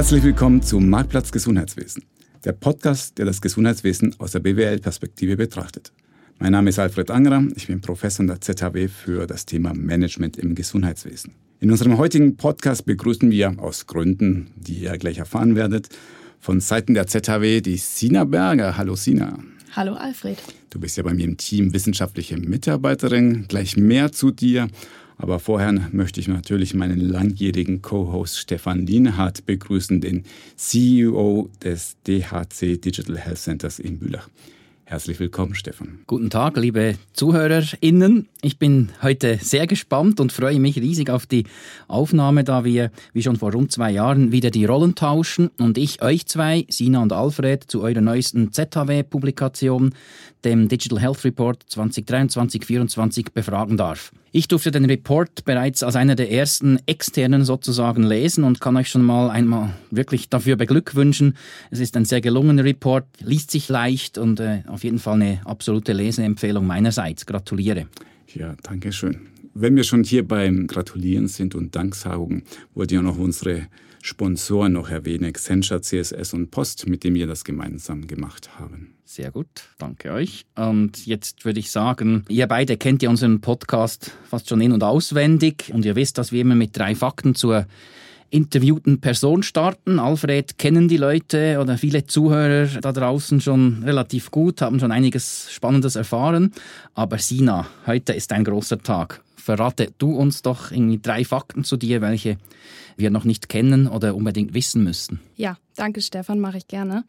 Herzlich willkommen zu Marktplatz Gesundheitswesen, der Podcast, der das Gesundheitswesen aus der BWL-Perspektive betrachtet. Mein Name ist Alfred Angerer, ich bin Professor an der ZHW für das Thema Management im Gesundheitswesen. In unserem heutigen Podcast begrüßen wir aus Gründen, die ihr gleich erfahren werdet, von Seiten der ZHW die Sina Berger. Hallo Sina. Hallo Alfred. Du bist ja bei mir im Team wissenschaftliche Mitarbeiterin. Gleich mehr zu dir. Aber vorher möchte ich natürlich meinen langjährigen Co-Host Stefan Lienhardt begrüßen, den CEO des DHC Digital Health Centers in Bülach. Herzlich willkommen, Stefan. Guten Tag, liebe ZuhörerInnen. Ich bin heute sehr gespannt und freue mich riesig auf die Aufnahme, da wir, wie schon vor rund zwei Jahren, wieder die Rollen tauschen und ich euch zwei, Sina und Alfred, zu eurer neuesten ZHW-Publikation, dem Digital Health Report 2023-2024, befragen darf. Ich durfte den Report bereits als einer der ersten externen sozusagen lesen und kann euch schon mal einmal wirklich dafür beglückwünschen. Es ist ein sehr gelungener Report, liest sich leicht und äh, auf jeden Fall eine absolute Leseempfehlung meinerseits. Gratuliere. Ja, danke schön. Wenn wir schon hier beim Gratulieren sind und Danksagungen, wollte ich auch noch unsere Sponsoren noch erwähnen, Accenture, CSS und Post, mit dem wir das gemeinsam gemacht haben. Sehr gut, danke euch. Und jetzt würde ich sagen, ihr beide kennt ja unseren Podcast fast schon in- und auswendig und ihr wisst, dass wir immer mit drei Fakten zur interviewten Person starten. Alfred kennen die Leute oder viele Zuhörer da draußen schon relativ gut, haben schon einiges Spannendes erfahren. Aber Sina, heute ist ein großer Tag. Verrate du uns doch irgendwie drei Fakten zu dir, welche wir noch nicht kennen oder unbedingt wissen müssen. Ja, danke Stefan, mache ich gerne.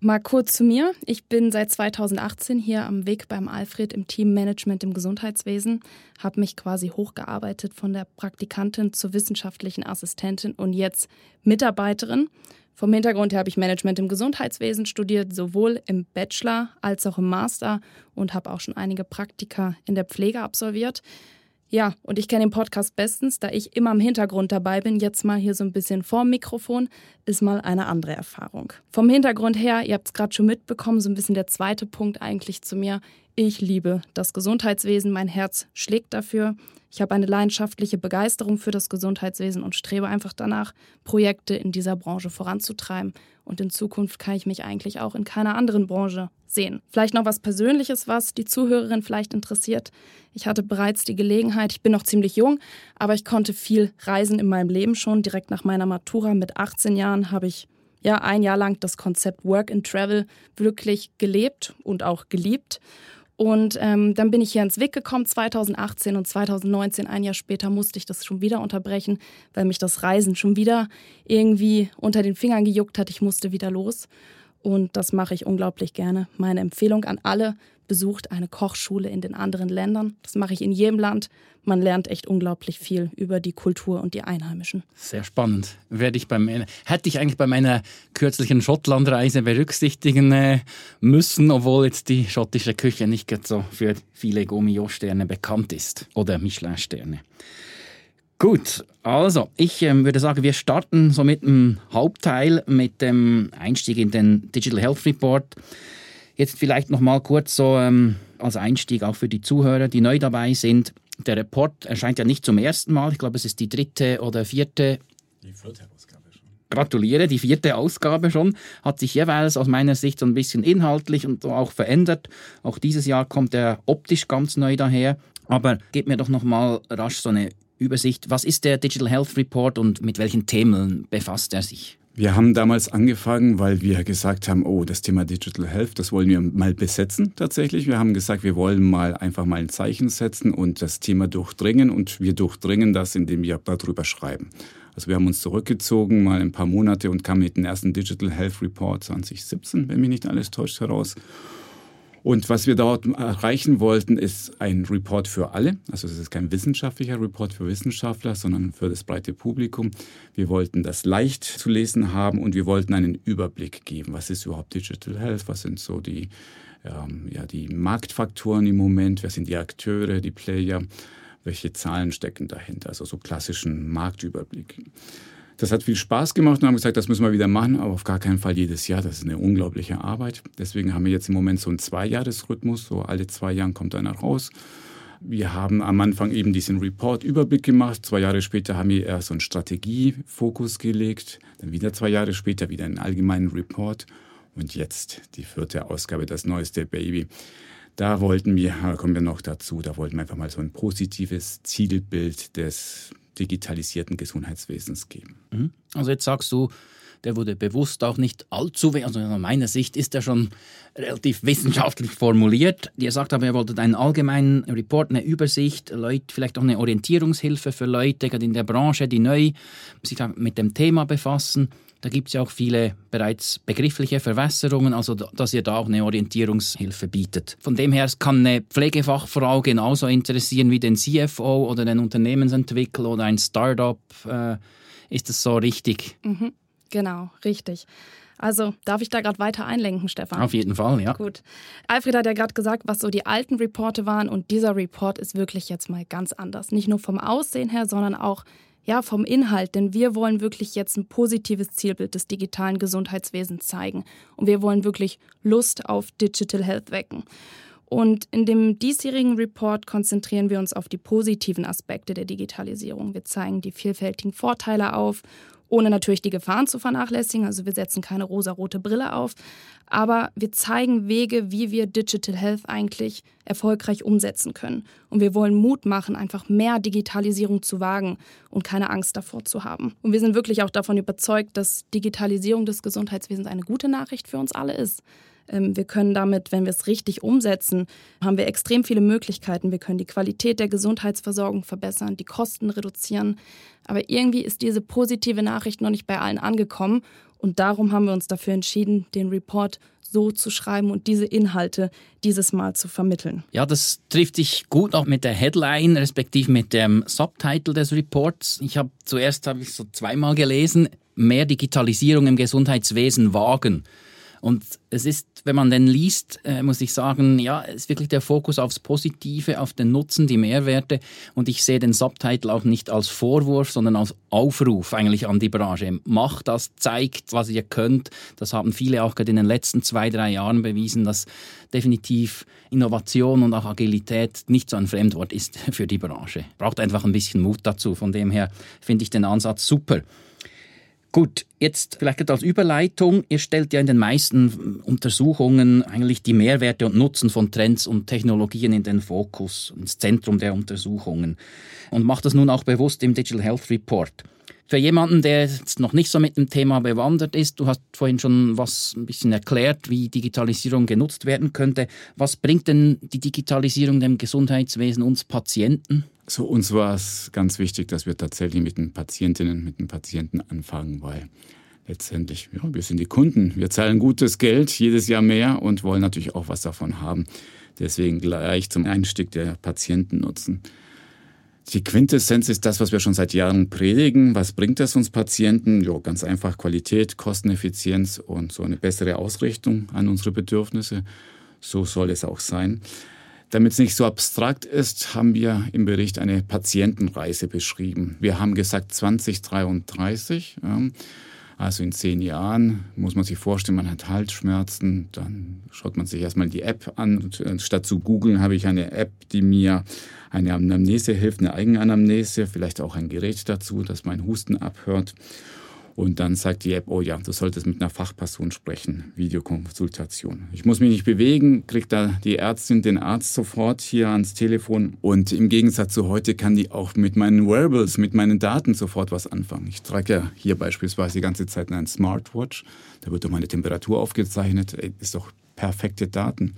Mal kurz zu mir. Ich bin seit 2018 hier am Weg beim Alfred im Teammanagement im Gesundheitswesen, habe mich quasi hochgearbeitet von der Praktikantin zur wissenschaftlichen Assistentin und jetzt Mitarbeiterin. Vom Hintergrund her habe ich Management im Gesundheitswesen studiert, sowohl im Bachelor als auch im Master und habe auch schon einige Praktika in der Pflege absolviert. Ja, und ich kenne den Podcast bestens, da ich immer im Hintergrund dabei bin. Jetzt mal hier so ein bisschen vorm Mikrofon, ist mal eine andere Erfahrung. Vom Hintergrund her, ihr habt es gerade schon mitbekommen, so ein bisschen der zweite Punkt eigentlich zu mir. Ich liebe das Gesundheitswesen, mein Herz schlägt dafür. Ich habe eine leidenschaftliche Begeisterung für das Gesundheitswesen und strebe einfach danach, Projekte in dieser Branche voranzutreiben. Und in Zukunft kann ich mich eigentlich auch in keiner anderen Branche sehen. Vielleicht noch was Persönliches, was die Zuhörerin vielleicht interessiert. Ich hatte bereits die Gelegenheit, ich bin noch ziemlich jung, aber ich konnte viel reisen in meinem Leben schon. Direkt nach meiner Matura mit 18 Jahren habe ich ja ein Jahr lang das Konzept Work and Travel wirklich gelebt und auch geliebt. Und ähm, dann bin ich hier ins WIC gekommen 2018 und 2019, ein Jahr später, musste ich das schon wieder unterbrechen, weil mich das Reisen schon wieder irgendwie unter den Fingern gejuckt hat. Ich musste wieder los. Und das mache ich unglaublich gerne. Meine Empfehlung an alle, besucht eine Kochschule in den anderen Ländern. Das mache ich in jedem Land. Man lernt echt unglaublich viel über die Kultur und die Einheimischen. Sehr spannend. Werde ich beim, hätte ich eigentlich bei meiner kürzlichen Schottlandreise berücksichtigen äh, müssen, obwohl jetzt die schottische Küche nicht so für viele Gourmillot-Sterne bekannt ist. Oder Michelin-Sterne. Gut, also ich ähm, würde sagen, wir starten so mit dem Hauptteil, mit dem Einstieg in den Digital Health Report. Jetzt vielleicht noch mal kurz so ähm, als Einstieg auch für die Zuhörer, die neu dabei sind. Der Report erscheint ja nicht zum ersten Mal. Ich glaube, es ist die dritte oder vierte. Die vierte Ausgabe schon. Gratuliere, die vierte Ausgabe schon. Hat sich jeweils aus meiner Sicht so ein bisschen inhaltlich und auch verändert. Auch dieses Jahr kommt er optisch ganz neu daher. Aber gebt mir doch noch mal rasch so eine Übersicht. Was ist der Digital Health Report und mit welchen Themen befasst er sich? Wir haben damals angefangen, weil wir gesagt haben, oh, das Thema Digital Health, das wollen wir mal besetzen tatsächlich. Wir haben gesagt, wir wollen mal einfach mal ein Zeichen setzen und das Thema durchdringen und wir durchdringen das, indem wir darüber schreiben. Also wir haben uns zurückgezogen, mal ein paar Monate und kamen mit dem ersten Digital Health Report 2017, wenn mich nicht alles täuscht, heraus. Und was wir dort erreichen wollten, ist ein Report für alle. Also es ist kein wissenschaftlicher Report für Wissenschaftler, sondern für das breite Publikum. Wir wollten das leicht zu lesen haben und wir wollten einen Überblick geben. Was ist überhaupt Digital Health? Was sind so die, ähm, ja, die Marktfaktoren im Moment? Wer sind die Akteure, die Player? Welche Zahlen stecken dahinter? Also so klassischen Marktüberblick. Das hat viel Spaß gemacht und haben gesagt, das müssen wir wieder machen, aber auf gar keinen Fall jedes Jahr. Das ist eine unglaubliche Arbeit. Deswegen haben wir jetzt im Moment so einen Zweijahresrhythmus. So alle zwei Jahre kommt einer raus. Wir haben am Anfang eben diesen Report-Überblick gemacht. Zwei Jahre später haben wir eher so einen Strategiefokus gelegt. Dann wieder zwei Jahre später wieder einen allgemeinen Report. Und jetzt die vierte Ausgabe, das neueste Baby. Da wollten wir, da kommen wir noch dazu, da wollten wir einfach mal so ein positives Zielbild des digitalisierten Gesundheitswesens geben. Mhm. Also jetzt sagst du, der wurde bewusst auch nicht allzu, also aus meiner Sicht ist er schon relativ wissenschaftlich formuliert. Ihr sagt aber, ihr wolltet einen allgemeinen Report, eine Übersicht, Leute, vielleicht auch eine Orientierungshilfe für Leute, gerade in der Branche, die neu sich mit dem Thema befassen. Da gibt es ja auch viele bereits begriffliche Verwässerungen, also dass ihr da auch eine Orientierungshilfe bietet. Von dem her kann eine Pflegefachfrau genauso interessieren wie den CFO oder den Unternehmensentwickler oder ein Startup. Äh, ist das so richtig? Mhm. Genau, richtig. Also darf ich da gerade weiter einlenken, Stefan? Auf jeden Fall, ja. Gut. Alfred hat ja gerade gesagt, was so die alten Reporte waren und dieser Report ist wirklich jetzt mal ganz anders. Nicht nur vom Aussehen her, sondern auch ja, vom Inhalt, denn wir wollen wirklich jetzt ein positives Zielbild des digitalen Gesundheitswesens zeigen und wir wollen wirklich Lust auf Digital Health wecken. Und in dem diesjährigen Report konzentrieren wir uns auf die positiven Aspekte der Digitalisierung. Wir zeigen die vielfältigen Vorteile auf ohne natürlich die Gefahren zu vernachlässigen. Also wir setzen keine rosarote Brille auf, aber wir zeigen Wege, wie wir Digital Health eigentlich erfolgreich umsetzen können. Und wir wollen Mut machen, einfach mehr Digitalisierung zu wagen und keine Angst davor zu haben. Und wir sind wirklich auch davon überzeugt, dass Digitalisierung des Gesundheitswesens eine gute Nachricht für uns alle ist. Ähm, wir können damit, wenn wir es richtig umsetzen, haben wir extrem viele Möglichkeiten. Wir können die Qualität der Gesundheitsversorgung verbessern, die Kosten reduzieren. Aber irgendwie ist diese positive Nachricht noch nicht bei allen angekommen. Und darum haben wir uns dafür entschieden, den Report so zu schreiben und diese Inhalte dieses Mal zu vermitteln. Ja, das trifft sich gut auch mit der Headline, respektive mit dem Subtitle des Reports. Ich habe zuerst habe ich so zweimal gelesen, mehr Digitalisierung im Gesundheitswesen wagen. Und es ist, wenn man den liest, äh, muss ich sagen, ja, es ist wirklich der Fokus aufs Positive, auf den Nutzen, die Mehrwerte. Und ich sehe den Subtitle auch nicht als Vorwurf, sondern als Aufruf eigentlich an die Branche. Macht das, zeigt, was ihr könnt. Das haben viele auch gerade in den letzten zwei, drei Jahren bewiesen, dass definitiv Innovation und auch Agilität nicht so ein Fremdwort ist für die Branche. Braucht einfach ein bisschen Mut dazu. Von dem her finde ich den Ansatz super. Gut, jetzt vielleicht als Überleitung. Ihr stellt ja in den meisten Untersuchungen eigentlich die Mehrwerte und Nutzen von Trends und Technologien in den Fokus, ins Zentrum der Untersuchungen und macht das nun auch bewusst im Digital Health Report. Für jemanden, der jetzt noch nicht so mit dem Thema bewandert ist, du hast vorhin schon was ein bisschen erklärt, wie Digitalisierung genutzt werden könnte. Was bringt denn die Digitalisierung dem Gesundheitswesen uns Patienten? So, uns war es ganz wichtig, dass wir tatsächlich mit den Patientinnen, mit den Patienten anfangen, weil letztendlich, ja, wir sind die Kunden. Wir zahlen gutes Geld, jedes Jahr mehr und wollen natürlich auch was davon haben. Deswegen gleich zum Einstieg der Patienten nutzen. Die Quintessenz ist das, was wir schon seit Jahren predigen. Was bringt das uns Patienten? Jo, ganz einfach Qualität, Kosteneffizienz und so eine bessere Ausrichtung an unsere Bedürfnisse. So soll es auch sein. Damit es nicht so abstrakt ist, haben wir im Bericht eine Patientenreise beschrieben. Wir haben gesagt 2033. Ja, also in zehn Jahren muss man sich vorstellen, man hat Halsschmerzen, dann schaut man sich erstmal die App an. Und äh, statt zu googeln habe ich eine App, die mir eine Anamnese hilft, eine Eigenanamnese, vielleicht auch ein Gerät dazu, das mein Husten abhört. Und dann sagt die App, oh ja, du solltest mit einer Fachperson sprechen, Videokonsultation. Ich muss mich nicht bewegen, kriegt da die Ärztin den Arzt sofort hier ans Telefon. Und im Gegensatz zu heute kann die auch mit meinen Wearables, mit meinen Daten sofort was anfangen. Ich trage ja hier beispielsweise die ganze Zeit einen Smartwatch. Da wird doch meine Temperatur aufgezeichnet. Ist doch perfekte Daten,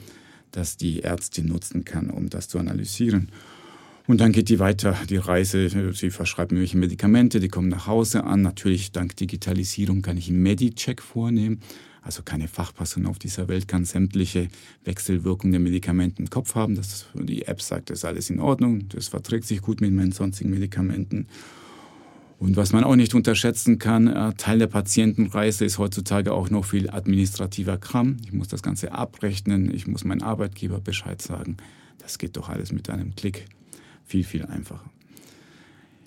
dass die Ärztin nutzen kann, um das zu analysieren. Und dann geht die weiter, die Reise. Sie verschreibt mir Medikamente, die kommen nach Hause an. Natürlich, dank Digitalisierung kann ich einen Medicheck vornehmen. Also keine Fachperson auf dieser Welt kann sämtliche Wechselwirkungen der Medikamente im Kopf haben. Das, die App sagt, das ist alles in Ordnung, das verträgt sich gut mit meinen sonstigen Medikamenten. Und was man auch nicht unterschätzen kann, äh, Teil der Patientenreise ist heutzutage auch noch viel administrativer Kram. Ich muss das Ganze abrechnen, ich muss meinem Arbeitgeber Bescheid sagen. Das geht doch alles mit einem Klick viel, viel einfacher.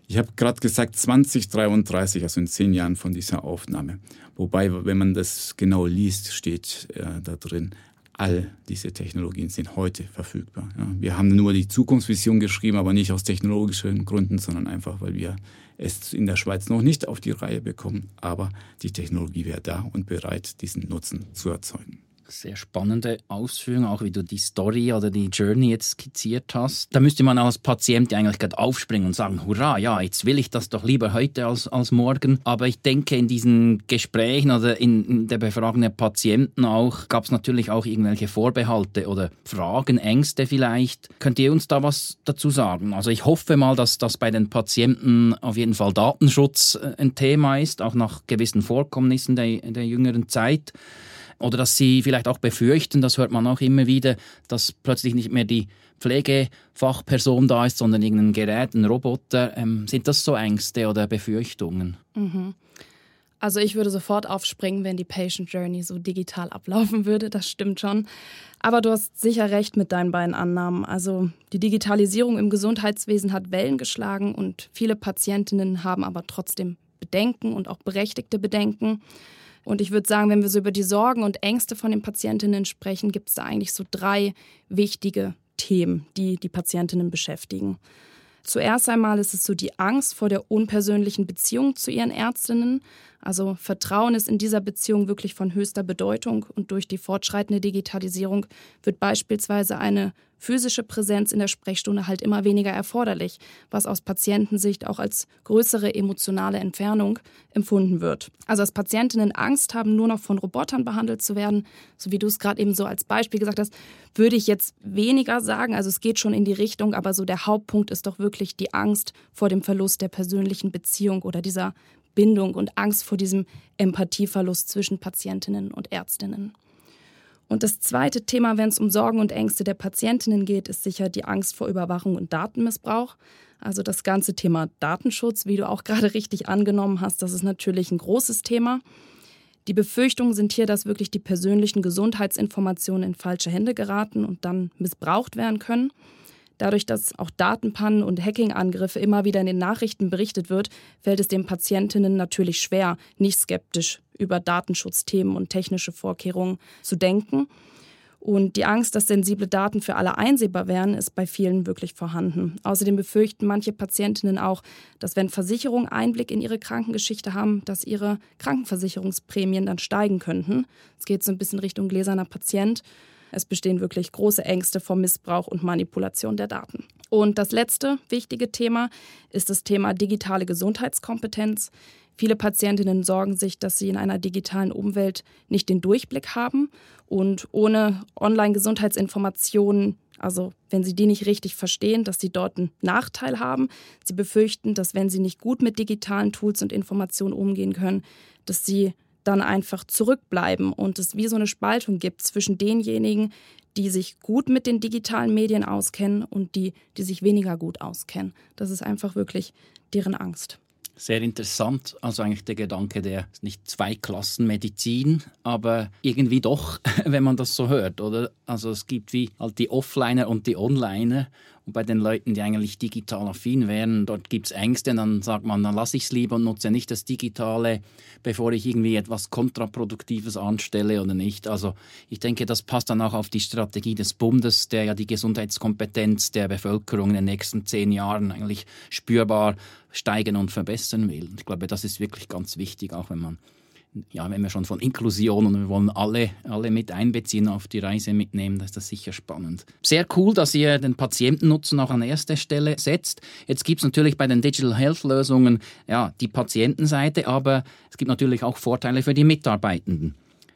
Ich habe gerade gesagt 2033, also in zehn Jahren von dieser Aufnahme. Wobei, wenn man das genau liest, steht äh, da drin All diese Technologien sind heute verfügbar. Ja, wir haben nur die Zukunftsvision geschrieben, aber nicht aus technologischen Gründen, sondern einfach, weil wir es in der Schweiz noch nicht auf die Reihe bekommen. Aber die Technologie wäre da und bereit, diesen Nutzen zu erzeugen. Sehr spannende Ausführung, auch wie du die Story oder die Journey jetzt skizziert hast. Da müsste man als Patient eigentlich gerade aufspringen und sagen, hurra, ja, jetzt will ich das doch lieber heute als, als morgen. Aber ich denke, in diesen Gesprächen oder in, in der Befragung der Patienten auch, gab es natürlich auch irgendwelche Vorbehalte oder Fragen, Ängste vielleicht. Könnt ihr uns da was dazu sagen? Also ich hoffe mal, dass das bei den Patienten auf jeden Fall Datenschutz äh, ein Thema ist, auch nach gewissen Vorkommnissen der, der jüngeren Zeit. Oder dass sie vielleicht auch befürchten, das hört man auch immer wieder, dass plötzlich nicht mehr die Pflegefachperson da ist, sondern irgendein Gerät, ein Roboter. Ähm, sind das so Ängste oder Befürchtungen? Mhm. Also ich würde sofort aufspringen, wenn die Patient Journey so digital ablaufen würde, das stimmt schon. Aber du hast sicher recht mit deinen beiden Annahmen. Also die Digitalisierung im Gesundheitswesen hat Wellen geschlagen und viele Patientinnen haben aber trotzdem Bedenken und auch berechtigte Bedenken. Und ich würde sagen, wenn wir so über die Sorgen und Ängste von den Patientinnen sprechen, gibt es da eigentlich so drei wichtige Themen, die die Patientinnen beschäftigen. Zuerst einmal ist es so die Angst vor der unpersönlichen Beziehung zu ihren Ärztinnen. Also Vertrauen ist in dieser Beziehung wirklich von höchster Bedeutung und durch die fortschreitende Digitalisierung wird beispielsweise eine physische Präsenz in der Sprechstunde halt immer weniger erforderlich, was aus Patientensicht auch als größere emotionale Entfernung empfunden wird. Also dass Patientinnen Angst haben, nur noch von Robotern behandelt zu werden, so wie du es gerade eben so als Beispiel gesagt hast, würde ich jetzt weniger sagen. Also es geht schon in die Richtung, aber so der Hauptpunkt ist doch wirklich die Angst vor dem Verlust der persönlichen Beziehung oder dieser Bindung und Angst vor diesem Empathieverlust zwischen Patientinnen und Ärztinnen. Und das zweite Thema, wenn es um Sorgen und Ängste der Patientinnen geht, ist sicher die Angst vor Überwachung und Datenmissbrauch. Also das ganze Thema Datenschutz, wie du auch gerade richtig angenommen hast, das ist natürlich ein großes Thema. Die Befürchtungen sind hier, dass wirklich die persönlichen Gesundheitsinformationen in falsche Hände geraten und dann missbraucht werden können. Dadurch, dass auch Datenpannen und Hacking-Angriffe immer wieder in den Nachrichten berichtet wird, fällt es den Patientinnen natürlich schwer, nicht skeptisch über Datenschutzthemen und technische Vorkehrungen zu denken. Und die Angst, dass sensible Daten für alle einsehbar wären, ist bei vielen wirklich vorhanden. Außerdem befürchten manche Patientinnen auch, dass wenn Versicherungen Einblick in ihre Krankengeschichte haben, dass ihre Krankenversicherungsprämien dann steigen könnten. Es geht so ein bisschen Richtung gläserner Patient. Es bestehen wirklich große Ängste vor Missbrauch und Manipulation der Daten. Und das letzte wichtige Thema ist das Thema digitale Gesundheitskompetenz. Viele Patientinnen sorgen sich, dass sie in einer digitalen Umwelt nicht den Durchblick haben und ohne Online-Gesundheitsinformationen, also wenn sie die nicht richtig verstehen, dass sie dort einen Nachteil haben. Sie befürchten, dass wenn sie nicht gut mit digitalen Tools und Informationen umgehen können, dass sie dann einfach zurückbleiben und es wie so eine Spaltung gibt zwischen denjenigen, die sich gut mit den digitalen Medien auskennen und die, die sich weniger gut auskennen. Das ist einfach wirklich deren Angst. Sehr interessant, also eigentlich der Gedanke der nicht zwei Klassen Medizin, aber irgendwie doch, wenn man das so hört, oder? Also es gibt wie halt die Offliner und die Onliner und bei den Leuten, die eigentlich digital affin wären, dort gibt es Ängste. dann sagt man, dann lasse ich es lieber und nutze nicht das Digitale, bevor ich irgendwie etwas Kontraproduktives anstelle oder nicht. Also ich denke, das passt dann auch auf die Strategie des Bundes, der ja die Gesundheitskompetenz der Bevölkerung in den nächsten zehn Jahren eigentlich spürbar steigern und verbessern will. Ich glaube, das ist wirklich ganz wichtig, auch wenn man ja, wenn wir schon von Inklusion und wir wollen alle, alle mit einbeziehen, auf die Reise mitnehmen, das ist das sicher spannend. Sehr cool, dass ihr den Patientennutzen auch an erster Stelle setzt. Jetzt gibt es natürlich bei den Digital Health Lösungen ja, die Patientenseite, aber es gibt natürlich auch Vorteile für die Mitarbeitenden.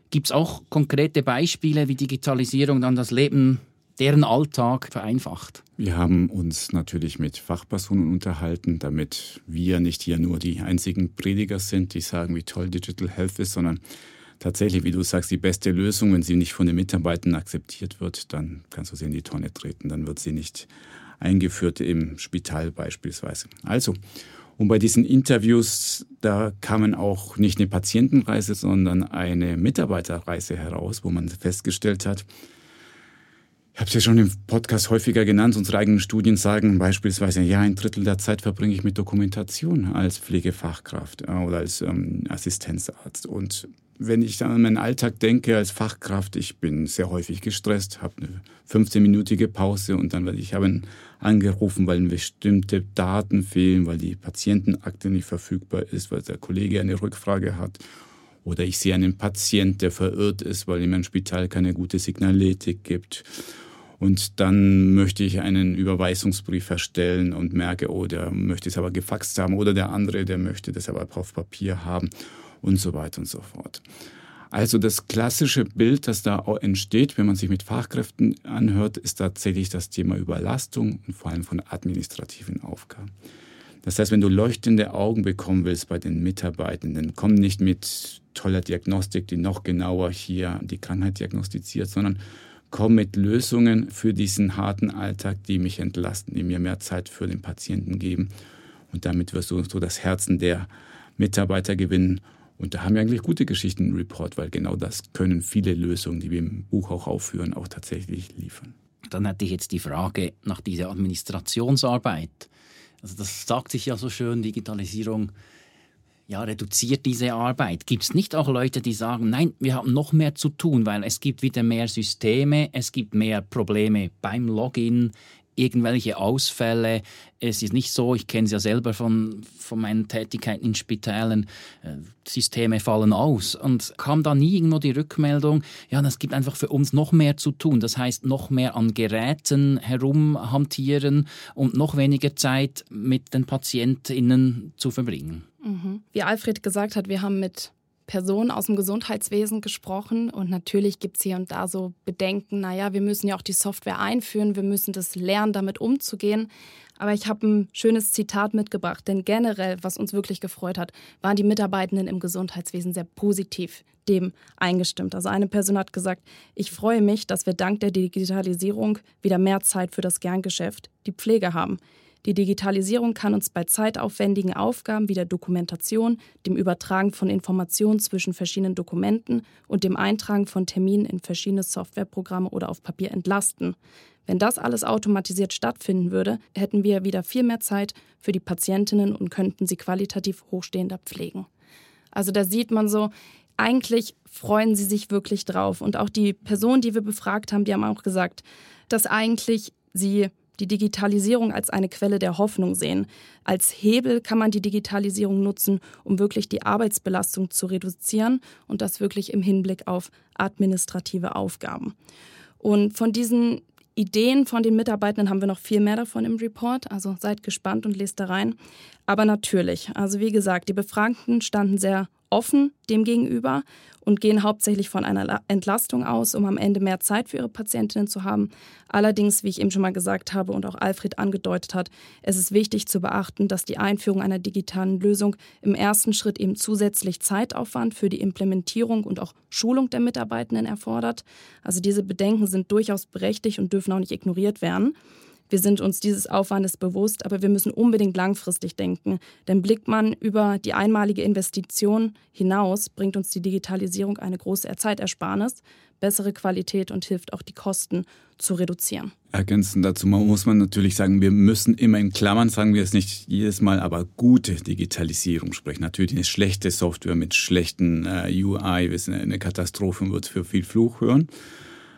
Gibt es auch konkrete Beispiele, wie Digitalisierung dann das Leben deren Alltag vereinfacht. Wir haben uns natürlich mit Fachpersonen unterhalten, damit wir nicht hier nur die einzigen Prediger sind, die sagen, wie toll Digital Health ist, sondern tatsächlich, wie du sagst, die beste Lösung, wenn sie nicht von den Mitarbeitern akzeptiert wird, dann kannst du sie in die Tonne treten, dann wird sie nicht eingeführt im Spital beispielsweise. Also, und bei diesen Interviews, da kamen auch nicht eine Patientenreise, sondern eine Mitarbeiterreise heraus, wo man festgestellt hat, ich habe es ja schon im Podcast häufiger genannt. Unsere eigenen Studien sagen beispielsweise, ja, ein Drittel der Zeit verbringe ich mit Dokumentation als Pflegefachkraft oder als ähm, Assistenzarzt. Und wenn ich an meinen Alltag denke als Fachkraft, ich bin sehr häufig gestresst, habe eine 15-minütige Pause und dann werde ich haben angerufen, weil bestimmte Daten fehlen, weil die Patientenakte nicht verfügbar ist, weil der Kollege eine Rückfrage hat. Oder ich sehe einen Patient, der verirrt ist, weil ihm ein Spital keine gute Signaletik gibt. Und dann möchte ich einen Überweisungsbrief erstellen und merke, oh, der möchte es aber gefaxt haben oder der andere, der möchte das aber auf Papier haben und so weiter und so fort. Also das klassische Bild, das da entsteht, wenn man sich mit Fachkräften anhört, ist tatsächlich das Thema Überlastung und vor allem von administrativen Aufgaben. Das heißt, wenn du leuchtende Augen bekommen willst bei den Mitarbeitenden, komm nicht mit toller Diagnostik, die noch genauer hier die Krankheit diagnostiziert, sondern komm mit Lösungen für diesen harten Alltag, die mich entlasten, die mir mehr Zeit für den Patienten geben. Und damit wirst du so das Herzen der Mitarbeiter gewinnen. Und da haben wir eigentlich gute Geschichten im Report, weil genau das können viele Lösungen, die wir im Buch auch aufführen, auch tatsächlich liefern. Dann hätte ich jetzt die Frage nach dieser Administrationsarbeit. Also das sagt sich ja so schön, Digitalisierung ja, reduziert diese Arbeit. Gibt es nicht auch Leute, die sagen, nein, wir haben noch mehr zu tun, weil es gibt wieder mehr Systeme, es gibt mehr Probleme beim Login, irgendwelche Ausfälle. Es ist nicht so, ich kenne es ja selber von, von meinen Tätigkeiten in Spitälern, äh, Systeme fallen aus. Und kam da nie irgendwo die Rückmeldung, ja, das gibt einfach für uns noch mehr zu tun. Das heißt, noch mehr an Geräten herumhantieren und noch weniger Zeit mit den PatientInnen zu verbringen. Mhm. Wie Alfred gesagt hat, wir haben mit Personen aus dem Gesundheitswesen gesprochen und natürlich gibt es hier und da so Bedenken, naja, wir müssen ja auch die Software einführen, wir müssen das lernen, damit umzugehen. Aber ich habe ein schönes Zitat mitgebracht, denn generell, was uns wirklich gefreut hat, waren die Mitarbeitenden im Gesundheitswesen sehr positiv dem eingestimmt. Also eine Person hat gesagt, ich freue mich, dass wir dank der Digitalisierung wieder mehr Zeit für das Kerngeschäft, die Pflege haben. Die Digitalisierung kann uns bei zeitaufwendigen Aufgaben wie der Dokumentation, dem Übertragen von Informationen zwischen verschiedenen Dokumenten und dem Eintragen von Terminen in verschiedene Softwareprogramme oder auf Papier entlasten. Wenn das alles automatisiert stattfinden würde, hätten wir wieder viel mehr Zeit für die Patientinnen und könnten sie qualitativ hochstehender pflegen. Also da sieht man so, eigentlich freuen sie sich wirklich drauf. Und auch die Personen, die wir befragt haben, die haben auch gesagt, dass eigentlich sie die Digitalisierung als eine Quelle der Hoffnung sehen. Als Hebel kann man die Digitalisierung nutzen, um wirklich die Arbeitsbelastung zu reduzieren und das wirklich im Hinblick auf administrative Aufgaben. Und von diesen Ideen von den Mitarbeitenden haben wir noch viel mehr davon im Report, also seid gespannt und lest da rein. Aber natürlich, also wie gesagt, die Befragten standen sehr offen dem gegenüber und gehen hauptsächlich von einer Entlastung aus, um am Ende mehr Zeit für ihre Patientinnen zu haben. Allerdings, wie ich eben schon mal gesagt habe und auch Alfred angedeutet hat, es ist wichtig zu beachten, dass die Einführung einer digitalen Lösung im ersten Schritt eben zusätzlich Zeitaufwand für die Implementierung und auch Schulung der Mitarbeitenden erfordert. Also diese Bedenken sind durchaus berechtigt und dürfen auch nicht ignoriert werden. Wir sind uns dieses Aufwandes bewusst, aber wir müssen unbedingt langfristig denken. Denn blickt man über die einmalige Investition hinaus, bringt uns die Digitalisierung eine große Zeitersparnis, bessere Qualität und hilft auch die Kosten zu reduzieren. Ergänzend dazu muss man natürlich sagen, wir müssen immer in Klammern, sagen wir es nicht jedes Mal, aber gute Digitalisierung sprechen. Natürlich eine schlechte Software mit schlechten äh, UI, eine Katastrophe wird für viel Fluch hören.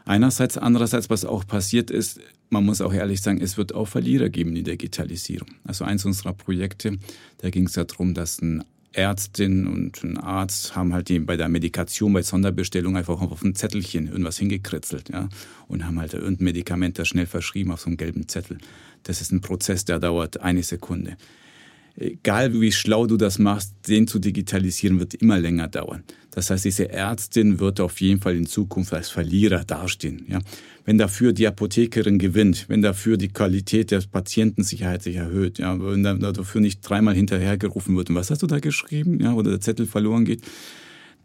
Einerseits, andererseits, was auch passiert ist, man muss auch ehrlich sagen, es wird auch Verlierer geben in der Digitalisierung. Also eins unserer Projekte, da ging es ja darum, dass ein Ärztin und ein Arzt haben halt die bei der Medikation, bei Sonderbestellung einfach auf ein Zettelchen irgendwas hingekritzelt, ja, und haben halt irgendein Medikament da schnell verschrieben auf so einem gelben Zettel. Das ist ein Prozess, der dauert eine Sekunde egal wie schlau du das machst, den zu digitalisieren wird immer länger dauern. Das heißt, diese Ärztin wird auf jeden Fall in Zukunft als Verlierer dastehen. Ja? Wenn dafür die Apothekerin gewinnt, wenn dafür die Qualität der Patientensicherheit sich erhöht, ja? wenn dafür nicht dreimal hinterhergerufen wird, und was hast du da geschrieben, ja? oder der Zettel verloren geht,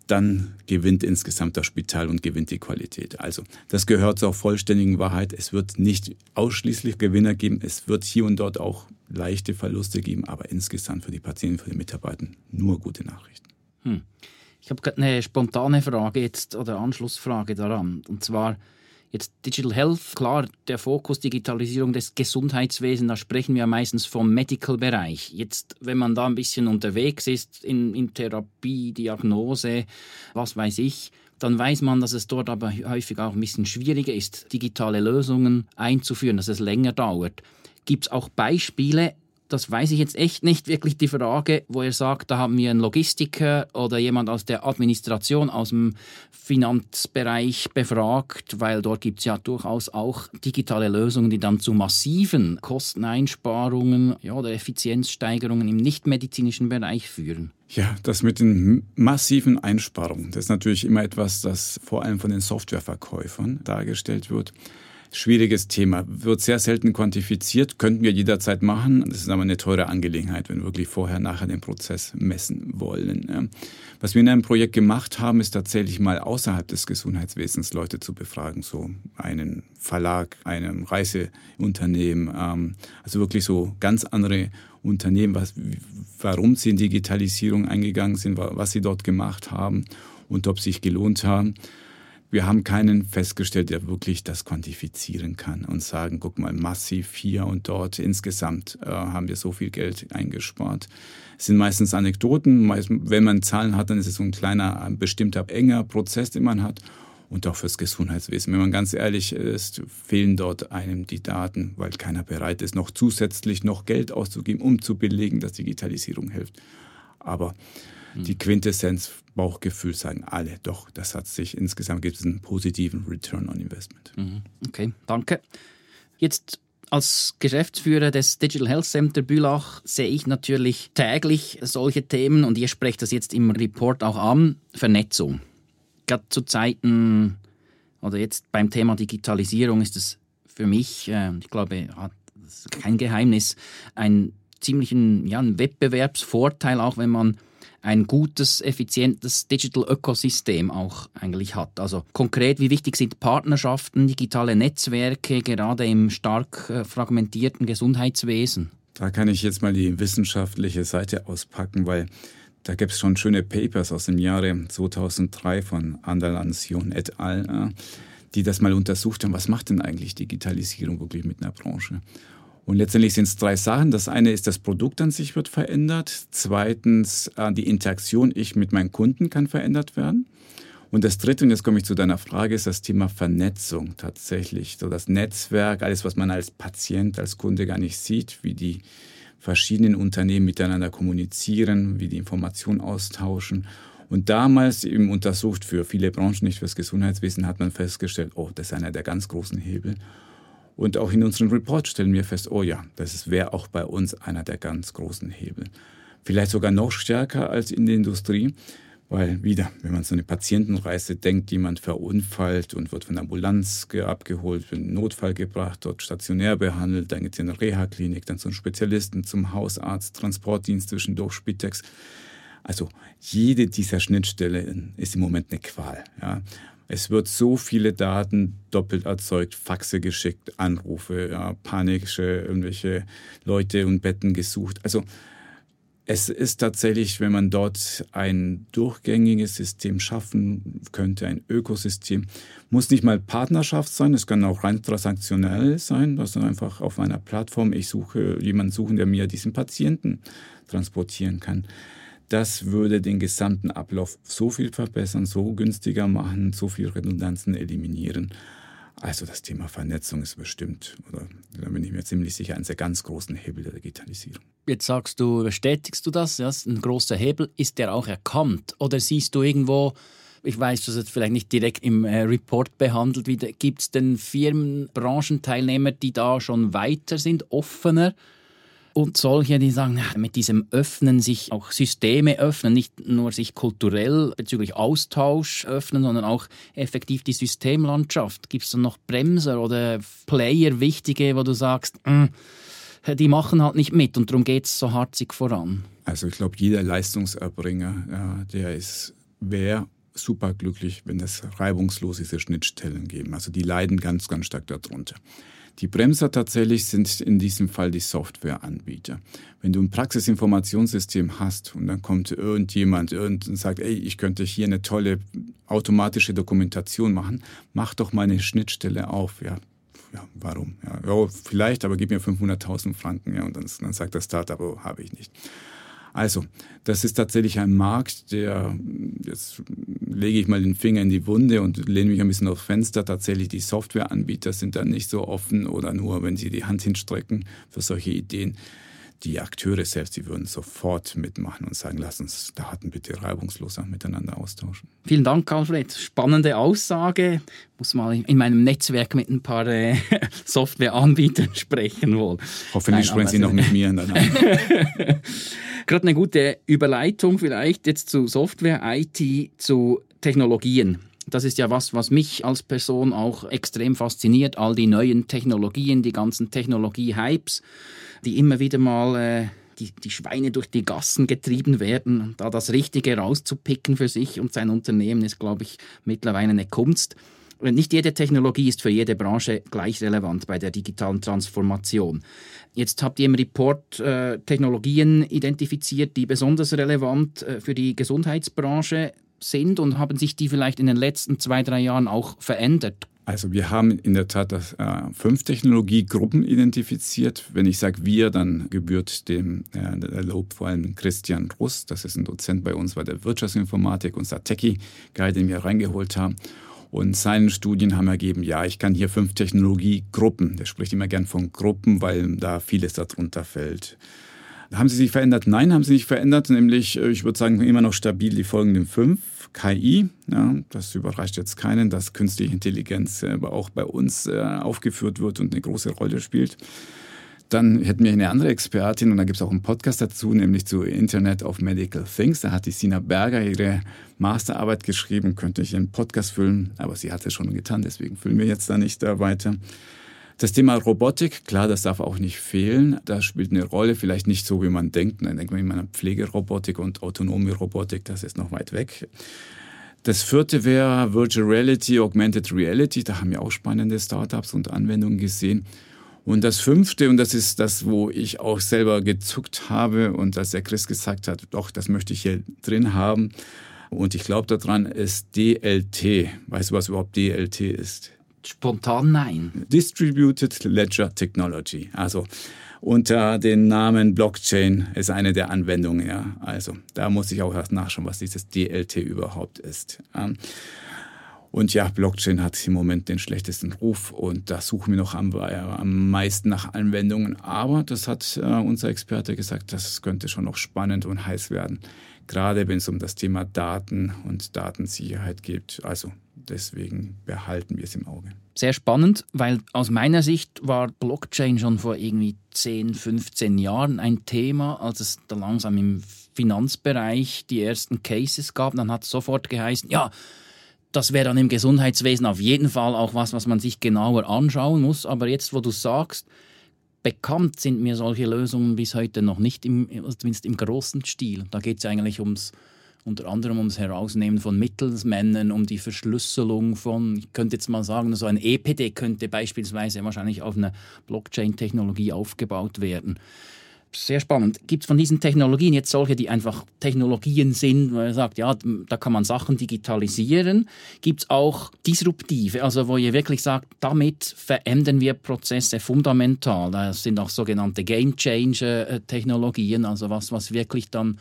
dann gewinnt insgesamt das Spital und gewinnt die Qualität. Also das gehört zur vollständigen Wahrheit. Es wird nicht ausschließlich Gewinner geben. Es wird hier und dort auch leichte Verluste geben, aber insgesamt für die Patienten, für die Mitarbeiter nur gute Nachrichten. Hm. Ich habe gerade eine spontane Frage jetzt oder Anschlussfrage daran. Und zwar, Jetzt Digital Health, klar, der Fokus Digitalisierung des Gesundheitswesens, da sprechen wir meistens vom Medical-Bereich. Jetzt, wenn man da ein bisschen unterwegs ist in, in Therapie, Diagnose, was weiß ich, dann weiß man, dass es dort aber häufig auch ein bisschen schwieriger ist, digitale Lösungen einzuführen, dass es länger dauert. Gibt es auch Beispiele, das weiß ich jetzt echt nicht wirklich die Frage, wo er sagt, da haben wir einen Logistiker oder jemand aus der Administration, aus dem Finanzbereich befragt, weil dort gibt es ja durchaus auch digitale Lösungen, die dann zu massiven Kosteneinsparungen ja, oder Effizienzsteigerungen im nichtmedizinischen Bereich führen. Ja, das mit den massiven Einsparungen, das ist natürlich immer etwas, das vor allem von den Softwareverkäufern dargestellt wird. Schwieriges Thema, wird sehr selten quantifiziert, könnten wir jederzeit machen. Das ist aber eine teure Angelegenheit, wenn wir wirklich vorher, nachher den Prozess messen wollen. Was wir in einem Projekt gemacht haben, ist tatsächlich mal außerhalb des Gesundheitswesens Leute zu befragen, so einen Verlag, einem Reiseunternehmen, ähm, also wirklich so ganz andere Unternehmen, was, warum sie in Digitalisierung eingegangen sind, was sie dort gemacht haben und ob sie sich gelohnt haben. Wir haben keinen festgestellt, der wirklich das quantifizieren kann und sagen, guck mal, massiv hier und dort insgesamt äh, haben wir so viel Geld eingespart. Es sind meistens Anekdoten. Wenn man Zahlen hat, dann ist es so ein kleiner, bestimmter, enger Prozess, den man hat. Und auch fürs Gesundheitswesen. Wenn man ganz ehrlich ist, fehlen dort einem die Daten, weil keiner bereit ist, noch zusätzlich noch Geld auszugeben, um zu belegen, dass Digitalisierung hilft. Aber die Quintessenz Bauchgefühl sagen alle, doch, das hat sich insgesamt gibt es einen positiven Return on Investment. Mhm. Okay, danke. Jetzt als Geschäftsführer des Digital Health Center Bülach sehe ich natürlich täglich solche Themen und ihr sprecht das jetzt im Report auch an, Vernetzung. Gerade zu Zeiten oder jetzt beim Thema Digitalisierung ist es für mich, äh, ich glaube, kein Geheimnis, ein ziemlichen ja, ein Wettbewerbsvorteil, auch wenn man ein gutes, effizientes Digital-Ökosystem auch eigentlich hat. Also konkret, wie wichtig sind Partnerschaften, digitale Netzwerke, gerade im stark äh, fragmentierten Gesundheitswesen? Da kann ich jetzt mal die wissenschaftliche Seite auspacken, weil da gibt es schon schöne Papers aus dem Jahre 2003 von Andalansion et al., äh, die das mal untersucht haben, was macht denn eigentlich Digitalisierung wirklich mit einer Branche? Und letztendlich sind es drei Sachen. Das eine ist, das Produkt an sich wird verändert. Zweitens, äh, die Interaktion ich mit meinen Kunden kann verändert werden. Und das dritte, und jetzt komme ich zu deiner Frage, ist das Thema Vernetzung tatsächlich. So das Netzwerk, alles, was man als Patient, als Kunde gar nicht sieht, wie die verschiedenen Unternehmen miteinander kommunizieren, wie die Informationen austauschen. Und damals eben untersucht für viele Branchen, nicht fürs Gesundheitswesen, hat man festgestellt, oh, das ist einer der ganz großen Hebel. Und auch in unserem Report stellen wir fest, oh ja, das wäre auch bei uns einer der ganz großen Hebel. Vielleicht sogar noch stärker als in der Industrie, weil wieder, wenn man so eine Patientenreise denkt, jemand verunfallt und wird von der Ambulanz abgeholt, wird in den Notfall gebracht, dort stationär behandelt, dann geht es in eine Reha-Klinik, dann zum Spezialisten, zum Hausarzt, Transportdienst zwischendurch, Spitex. Also jede dieser Schnittstellen ist im Moment eine Qual. Ja. Es wird so viele Daten doppelt erzeugt, Faxe geschickt, Anrufe, ja, panische irgendwelche Leute und Betten gesucht. Also es ist tatsächlich, wenn man dort ein durchgängiges System schaffen könnte, ein Ökosystem, muss nicht mal Partnerschaft sein, es kann auch rein transaktionell sein, dass dann einfach auf einer Plattform ich suche, jemanden suchen, der mir diesen Patienten transportieren kann. Das würde den gesamten Ablauf so viel verbessern, so günstiger machen, so viel Redundanzen eliminieren. Also das Thema Vernetzung ist bestimmt, oder da bin ich mir ziemlich sicher, eines der ganz großen Hebel der Digitalisierung. Jetzt sagst du, bestätigst du das? Ja, ein großer Hebel. Ist der auch erkannt? Oder siehst du irgendwo, ich weiß, das ist vielleicht nicht direkt im äh, Report behandelt, gibt es denn Firmen, Branchenteilnehmer, die da schon weiter sind, offener? Und solche, die sagen, mit diesem Öffnen sich auch Systeme öffnen, nicht nur sich kulturell bezüglich Austausch öffnen, sondern auch effektiv die Systemlandschaft. Gibt es dann noch Bremser oder Player, wichtige, wo du sagst, mm, die machen halt nicht mit und darum geht es so harzig voran? Also ich glaube, jeder Leistungserbringer, ja, der ist, wäre superglücklich, wenn es reibungslos diese Schnittstellen geben. Also die leiden ganz, ganz stark darunter. Die Bremser tatsächlich sind in diesem Fall die Softwareanbieter. Wenn du ein Praxisinformationssystem hast und dann kommt irgendjemand und sagt, ey, ich könnte hier eine tolle automatische Dokumentation machen, mach doch mal eine Schnittstelle auf. Ja, ja warum? Ja, ja vielleicht, aber gib mir 500.000 Franken. Ja, und dann, dann sagt das Startup, oh, habe ich nicht. Also, das ist tatsächlich ein Markt, der, jetzt lege ich mal den Finger in die Wunde und lehne mich ein bisschen aufs Fenster. Tatsächlich, die Softwareanbieter sind da nicht so offen oder nur, wenn sie die Hand hinstrecken für solche Ideen. Die Akteure selbst, die würden sofort mitmachen und sagen, lass uns Daten bitte reibungsloser miteinander austauschen. Vielen Dank, Alfred. Spannende Aussage. Muss mal in meinem Netzwerk mit ein paar äh, Softwareanbietern sprechen wohl. Hoffentlich sprechen Sie noch mit mir danach. Gerade eine gute Überleitung vielleicht jetzt zu Software, IT, zu Technologien. Das ist ja was, was mich als Person auch extrem fasziniert. All die neuen Technologien, die ganzen Technologie-Hypes, die immer wieder mal äh, die, die Schweine durch die Gassen getrieben werden. Und da das Richtige rauszupicken für sich und sein Unternehmen ist, glaube ich, mittlerweile eine Kunst. Nicht jede Technologie ist für jede Branche gleich relevant bei der digitalen Transformation. Jetzt habt ihr im Report äh, Technologien identifiziert, die besonders relevant äh, für die Gesundheitsbranche sind und haben sich die vielleicht in den letzten zwei, drei Jahren auch verändert? Also wir haben in der Tat das, äh, fünf Technologiegruppen identifiziert. Wenn ich sage wir, dann gebührt dem äh, der Lob vor allem Christian Russ. Das ist ein Dozent bei uns bei der Wirtschaftsinformatik, unser Techie-Guy, den wir reingeholt haben. Und seine Studien haben ergeben, ja, ich kann hier fünf Technologiegruppen. Der spricht immer gern von Gruppen, weil da vieles darunter fällt. Haben sie sich verändert? Nein, haben sie nicht verändert. Nämlich, äh, ich würde sagen, immer noch stabil die folgenden fünf. KI, ja, das überrascht jetzt keinen, dass künstliche Intelligenz aber auch bei uns äh, aufgeführt wird und eine große Rolle spielt. Dann hätten wir eine andere Expertin und da gibt es auch einen Podcast dazu, nämlich zu Internet of Medical Things. Da hat die Sina Berger ihre Masterarbeit geschrieben, könnte ich einen Podcast füllen, aber sie hat es schon getan, deswegen füllen wir jetzt da nicht weiter. Das Thema Robotik, klar, das darf auch nicht fehlen. Das spielt eine Rolle, vielleicht nicht so, wie man denkt. Dann denkt man immer an Pflegerobotik und autonome Robotik, das ist noch weit weg. Das vierte wäre Virtual Reality, Augmented Reality. Da haben wir auch spannende Startups und Anwendungen gesehen. Und das fünfte, und das ist das, wo ich auch selber gezuckt habe und dass der Chris gesagt hat, doch, das möchte ich hier drin haben. Und ich glaube daran, ist DLT. Weißt du, was überhaupt DLT ist? Spontan nein. Distributed Ledger Technology. Also unter dem Namen Blockchain ist eine der Anwendungen. Ja. Also da muss ich auch erst nachschauen, was dieses DLT überhaupt ist. Und ja, Blockchain hat im Moment den schlechtesten Ruf und da suchen wir noch am, äh, am meisten nach Anwendungen. Aber das hat äh, unser Experte gesagt, das könnte schon noch spannend und heiß werden, gerade wenn es um das Thema Daten und Datensicherheit geht. Also deswegen behalten wir es im Auge. Sehr spannend, weil aus meiner Sicht war Blockchain schon vor irgendwie 10, 15 Jahren ein Thema, als es da langsam im Finanzbereich die ersten Cases gab. Dann hat es sofort geheißen, ja, das wäre dann im Gesundheitswesen auf jeden Fall auch was, was man sich genauer anschauen muss. Aber jetzt, wo du sagst, bekannt sind mir solche Lösungen bis heute noch nicht, im, zumindest im großen Stil. Da geht es eigentlich ums, unter anderem ums Herausnehmen von Mittelsmännern, um die Verschlüsselung von, ich könnte jetzt mal sagen, so ein EPD könnte beispielsweise wahrscheinlich auf einer Blockchain-Technologie aufgebaut werden sehr spannend. Gibt es von diesen Technologien jetzt solche, die einfach Technologien sind, wo ihr sagt, ja, da kann man Sachen digitalisieren? Gibt es auch disruptive, also wo ihr wirklich sagt, damit verändern wir Prozesse fundamental? Das sind auch sogenannte Game Changer-Technologien, also was, was wirklich dann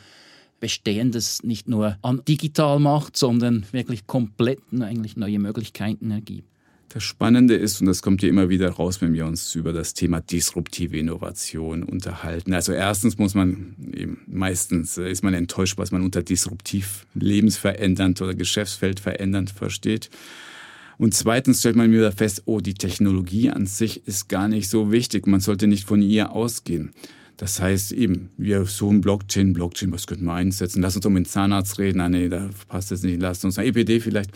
Bestehendes nicht nur digital macht, sondern wirklich komplett eigentlich neue Möglichkeiten ergibt. Das Spannende ist, und das kommt ja immer wieder raus, wenn wir uns über das Thema disruptive Innovation unterhalten. Also erstens muss man eben, meistens äh, ist man enttäuscht, was man unter disruptiv lebensverändernd oder Geschäftsfeld verändernd versteht. Und zweitens stellt man wieder fest, oh, die Technologie an sich ist gar nicht so wichtig. Man sollte nicht von ihr ausgehen. Das heißt eben, wir suchen Blockchain, Blockchain, was könnten wir einsetzen? Lass uns um den Zahnarzt reden. Ah, nee, da passt es nicht. Lass uns ein EPD vielleicht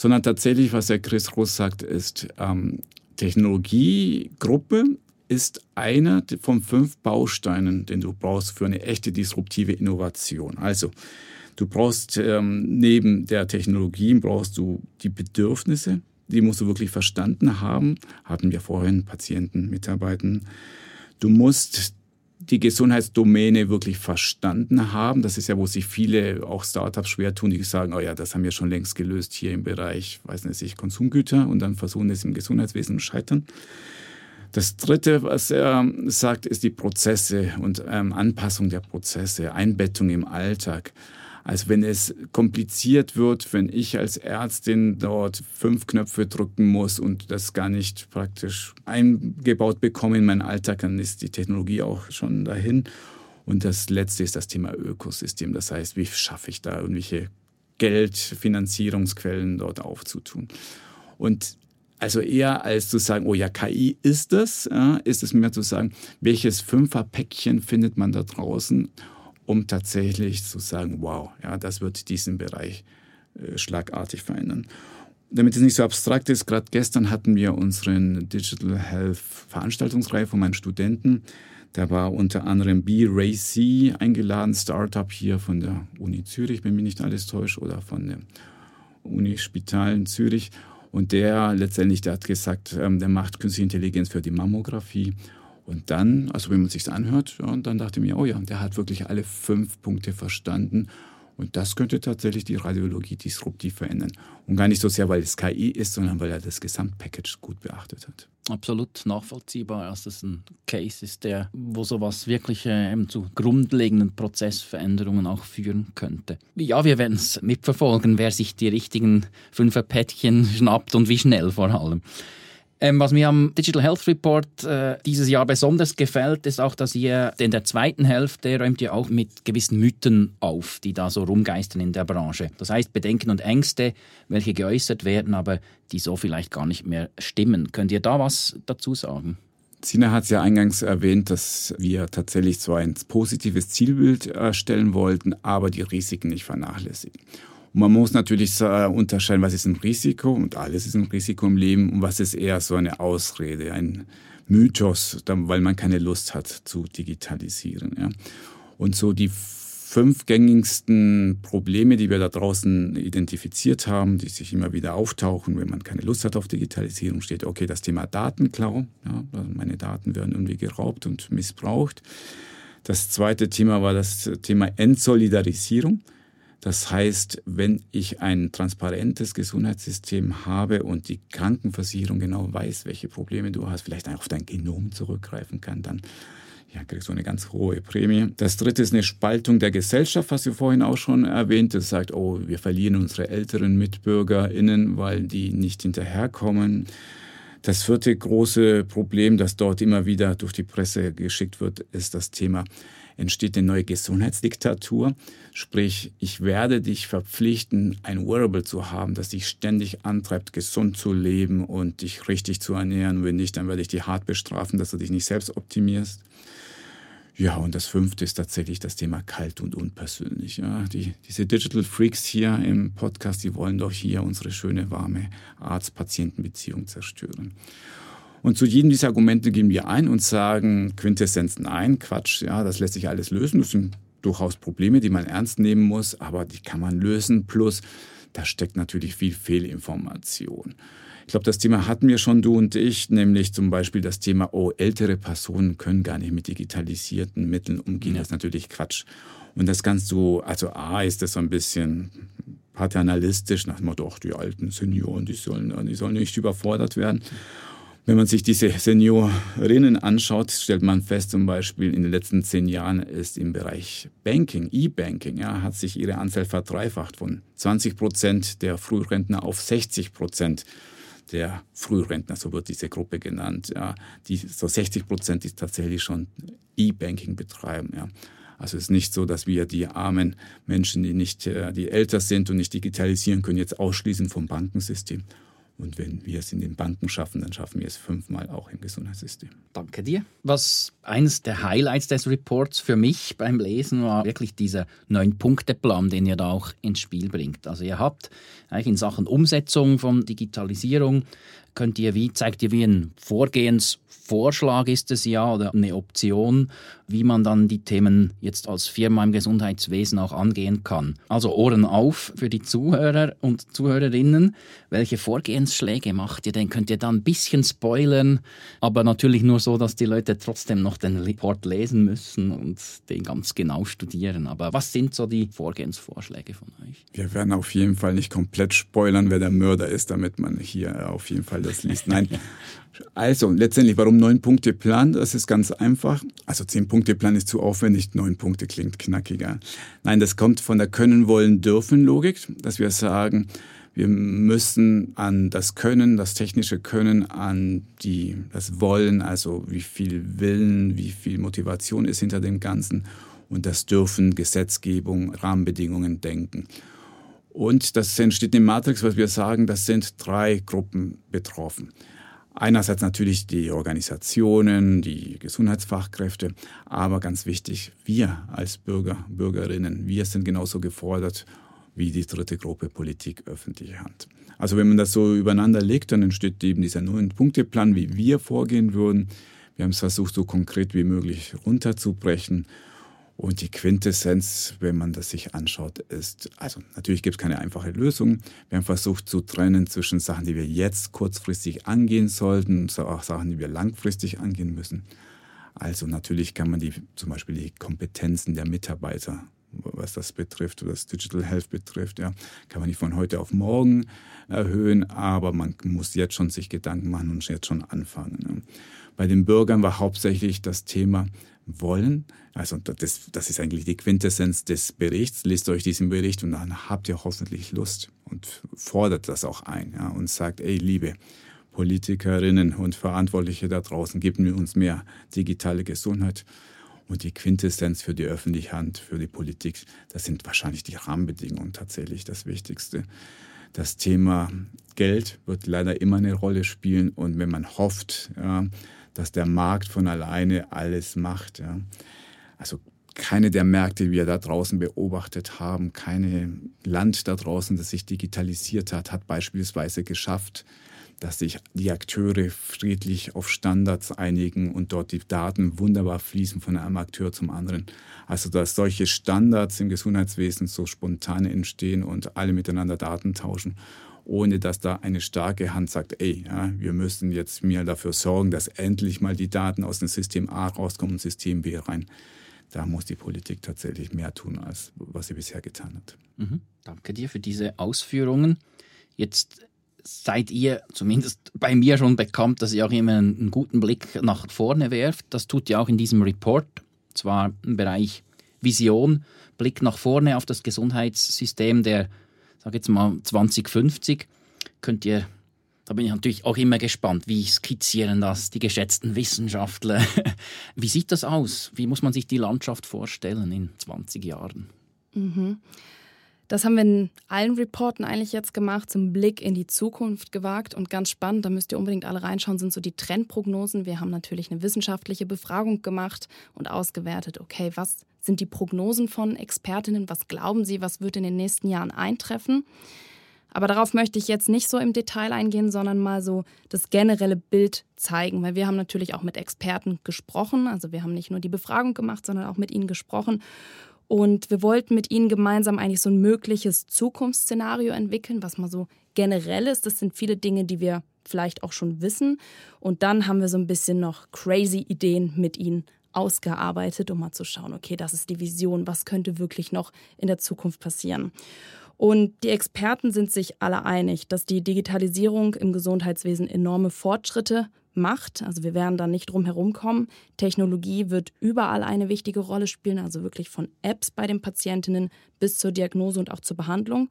sondern tatsächlich, was der Chris Russ sagt, ist, ähm, Technologiegruppe ist einer von fünf Bausteinen, den du brauchst für eine echte disruptive Innovation. Also, du brauchst ähm, neben der Technologie brauchst du die Bedürfnisse die musst du wirklich verstanden haben. Hatten wir vorhin Patienten, Mitarbeitern. Du musst die Gesundheitsdomäne wirklich verstanden haben. Das ist ja, wo sich viele, auch Startups, schwer tun, die sagen, oh ja, das haben wir schon längst gelöst hier im Bereich, weiß nicht, Konsumgüter und dann versuchen es im Gesundheitswesen zu scheitern. Das Dritte, was er sagt, ist die Prozesse und ähm, Anpassung der Prozesse, Einbettung im Alltag. Also wenn es kompliziert wird, wenn ich als Ärztin dort fünf Knöpfe drücken muss und das gar nicht praktisch eingebaut bekomme in meinen Alltag, dann ist die Technologie auch schon dahin. Und das Letzte ist das Thema Ökosystem. Das heißt, wie schaffe ich da irgendwelche Geldfinanzierungsquellen dort aufzutun? Und also eher als zu sagen, oh ja, KI ist es, ist es mehr zu sagen, welches Fünferpäckchen findet man da draußen um tatsächlich zu sagen, wow, ja, das wird diesen Bereich äh, schlagartig verändern. Damit es nicht so abstrakt ist, gerade gestern hatten wir unseren Digital Health Veranstaltungsreihe von meinen Studenten. Da war unter anderem B. Ray C. eingeladen, Startup hier von der Uni Zürich, wenn mich nicht alles täuscht, oder von der Uni Spital in Zürich. Und der letztendlich, der hat gesagt, ähm, der macht künstliche Intelligenz für die Mammographie. Und dann, also wenn man sich anhört, ja, dann dachte ich mir, oh ja, der hat wirklich alle fünf Punkte verstanden. Und das könnte tatsächlich die Radiologie disruptiv verändern. Und gar nicht so sehr, weil es KI ist, sondern weil er das Gesamtpackage gut beachtet hat. Absolut nachvollziehbar, dass das ein Case ist, der, wo sowas wirklich äh, zu grundlegenden Prozessveränderungen auch führen könnte. Ja, wir werden es mitverfolgen, wer sich die richtigen Fünferpäckchen schnappt und wie schnell vor allem. Ähm, was mir am Digital Health Report äh, dieses Jahr besonders gefällt, ist auch, dass ihr in der zweiten Hälfte räumt ihr auch mit gewissen Mythen auf, die da so rumgeistern in der Branche. Das heißt Bedenken und Ängste, welche geäußert werden, aber die so vielleicht gar nicht mehr stimmen. Könnt ihr da was dazu sagen? Sina hat es ja eingangs erwähnt, dass wir tatsächlich so ein positives Zielbild erstellen wollten, aber die Risiken nicht vernachlässigen. Und man muss natürlich unterscheiden, was ist ein Risiko und alles ist ein Risiko im Leben und was ist eher so eine Ausrede, ein Mythos, weil man keine Lust hat zu digitalisieren. Ja. Und so die fünf gängigsten Probleme, die wir da draußen identifiziert haben, die sich immer wieder auftauchen, wenn man keine Lust hat auf Digitalisierung, steht, okay, das Thema Datenklau, ja, also meine Daten werden irgendwie geraubt und missbraucht. Das zweite Thema war das Thema Entsolidarisierung. Das heißt, wenn ich ein transparentes Gesundheitssystem habe und die Krankenversicherung genau weiß, welche Probleme du hast, vielleicht auf dein Genom zurückgreifen kann, dann ja, kriegst du eine ganz hohe Prämie. Das dritte ist eine Spaltung der Gesellschaft, was du vorhin auch schon erwähnt hast. sagt, oh, wir verlieren unsere älteren MitbürgerInnen, weil die nicht hinterherkommen. Das vierte große Problem, das dort immer wieder durch die Presse geschickt wird, ist das Thema entsteht eine neue Gesundheitsdiktatur. Sprich, ich werde dich verpflichten, ein Wearable zu haben, das dich ständig antreibt, gesund zu leben und dich richtig zu ernähren. Wenn nicht, dann werde ich dich hart bestrafen, dass du dich nicht selbst optimierst. Ja, und das fünfte ist tatsächlich das Thema kalt und unpersönlich. Ja, die, diese Digital Freaks hier im Podcast, die wollen doch hier unsere schöne, warme Arzt-Patienten-Beziehung zerstören. Und zu jedem dieser Argumente gehen wir ein und sagen Quintessenz nein, Quatsch, ja, das lässt sich alles lösen. Das sind durchaus Probleme, die man ernst nehmen muss, aber die kann man lösen. Plus, da steckt natürlich viel Fehlinformation. Ich glaube, das Thema hatten wir schon, du und ich, nämlich zum Beispiel das Thema, oh, ältere Personen können gar nicht mit digitalisierten Mitteln umgehen. Ja. Das ist natürlich Quatsch. Und das kannst du, also A, ist das so ein bisschen paternalistisch nach dem Motto, ach, die alten Senioren, die sollen, die sollen nicht überfordert werden. Wenn man sich diese Seniorinnen anschaut, stellt man fest, zum Beispiel in den letzten zehn Jahren ist im Bereich Banking, E-Banking, ja, hat sich ihre Anzahl verdreifacht von 20 Prozent der Frührentner auf 60 Prozent der Frührentner, so wird diese Gruppe genannt. Ja, die, so 60 Prozent, die tatsächlich schon E-Banking betreiben. Ja. Also es ist nicht so, dass wir die armen Menschen, die nicht, äh, die älter sind und nicht digitalisieren können, jetzt ausschließen vom Bankensystem. Und wenn wir es in den Banken schaffen, dann schaffen wir es fünfmal auch im Gesundheitssystem. Danke dir. Was eines der Highlights des Reports für mich beim Lesen war wirklich dieser Neun-Punkte-Plan, den ihr da auch ins Spiel bringt. Also ihr habt eigentlich in Sachen Umsetzung von Digitalisierung könnt ihr wie, zeigt ihr wie ein Vorgehensvorschlag ist es ja oder eine Option, wie man dann die Themen jetzt als Firma im Gesundheitswesen auch angehen kann. Also Ohren auf für die Zuhörer und Zuhörerinnen. Welche Vorgehensschläge macht ihr denn? Könnt ihr da ein bisschen spoilern, aber natürlich nur so, dass die Leute trotzdem noch den Report lesen müssen und den ganz genau studieren. Aber was sind so die Vorgehensvorschläge von euch? Wir werden auf jeden Fall nicht komplett spoilern, wer der Mörder ist, damit man hier auf jeden Fall das liest. Nein. Also, letztendlich, warum neun Punkte Plan? Das ist ganz einfach. Also, zehn Punkte Plan ist zu aufwendig, neun Punkte klingt knackiger. Nein, das kommt von der Können, Wollen, Dürfen Logik, dass wir sagen, wir müssen an das Können, das technische Können, an die, das Wollen, also wie viel Willen, wie viel Motivation ist hinter dem Ganzen und das Dürfen, Gesetzgebung, Rahmenbedingungen denken. Und das entsteht in Matrix, was wir sagen, das sind drei Gruppen betroffen. Einerseits natürlich die Organisationen, die Gesundheitsfachkräfte, aber ganz wichtig, wir als Bürger, Bürgerinnen, wir sind genauso gefordert wie die dritte Gruppe Politik, öffentliche Hand. Also wenn man das so übereinander legt, dann entsteht eben dieser Neun-Punkte-Plan, wie wir vorgehen würden. Wir haben es versucht, so konkret wie möglich runterzubrechen. Und die Quintessenz, wenn man das sich anschaut, ist, also natürlich gibt es keine einfache Lösung. Wir haben versucht zu trennen zwischen Sachen, die wir jetzt kurzfristig angehen sollten und auch Sachen, die wir langfristig angehen müssen. Also natürlich kann man die, zum Beispiel die Kompetenzen der Mitarbeiter was das betrifft, was Digital Health betrifft, ja, kann man nicht von heute auf morgen erhöhen, aber man muss jetzt schon sich Gedanken machen und jetzt schon anfangen. Bei den Bürgern war hauptsächlich das Thema wollen. Also das, das ist eigentlich die Quintessenz des Berichts. Lest euch diesen Bericht und dann habt ihr hoffentlich Lust und fordert das auch ein ja, und sagt, ey, liebe Politikerinnen und Verantwortliche da draußen, geben wir uns mehr digitale Gesundheit. Und die Quintessenz für die öffentliche Hand, für die Politik, das sind wahrscheinlich die Rahmenbedingungen tatsächlich das Wichtigste. Das Thema Geld wird leider immer eine Rolle spielen. Und wenn man hofft, ja, dass der Markt von alleine alles macht, ja, also keine der Märkte, die wir da draußen beobachtet haben, keine Land da draußen, das sich digitalisiert hat, hat beispielsweise geschafft, dass sich die Akteure friedlich auf Standards einigen und dort die Daten wunderbar fließen von einem Akteur zum anderen. Also dass solche Standards im Gesundheitswesen so spontan entstehen und alle miteinander Daten tauschen, ohne dass da eine starke Hand sagt, ey, ja, wir müssen jetzt mir dafür sorgen, dass endlich mal die Daten aus dem System A rauskommen und System B rein. Da muss die Politik tatsächlich mehr tun, als was sie bisher getan hat. Mhm. Danke dir für diese Ausführungen. Jetzt seid ihr zumindest bei mir schon bekannt, dass ihr auch immer einen guten Blick nach vorne werft. Das tut ihr auch in diesem Report, zwar im Bereich Vision, Blick nach vorne auf das Gesundheitssystem der, sag jetzt mal 2050. Könnt ihr, da bin ich natürlich auch immer gespannt, wie skizzieren das die geschätzten Wissenschaftler? wie sieht das aus? Wie muss man sich die Landschaft vorstellen in 20 Jahren? Mhm. Das haben wir in allen Reporten eigentlich jetzt gemacht, zum Blick in die Zukunft gewagt und ganz spannend, da müsst ihr unbedingt alle reinschauen, sind so die Trendprognosen. Wir haben natürlich eine wissenschaftliche Befragung gemacht und ausgewertet, okay, was sind die Prognosen von Expertinnen, was glauben sie, was wird in den nächsten Jahren eintreffen. Aber darauf möchte ich jetzt nicht so im Detail eingehen, sondern mal so das generelle Bild zeigen, weil wir haben natürlich auch mit Experten gesprochen. Also wir haben nicht nur die Befragung gemacht, sondern auch mit ihnen gesprochen. Und wir wollten mit ihnen gemeinsam eigentlich so ein mögliches Zukunftsszenario entwickeln, was mal so generell ist. Das sind viele Dinge, die wir vielleicht auch schon wissen. Und dann haben wir so ein bisschen noch crazy Ideen mit ihnen ausgearbeitet, um mal zu schauen, okay, das ist die Vision, was könnte wirklich noch in der Zukunft passieren. Und die Experten sind sich alle einig, dass die Digitalisierung im Gesundheitswesen enorme Fortschritte macht. Also wir werden da nicht drum herum kommen. Technologie wird überall eine wichtige Rolle spielen, also wirklich von Apps bei den Patientinnen bis zur Diagnose und auch zur Behandlung.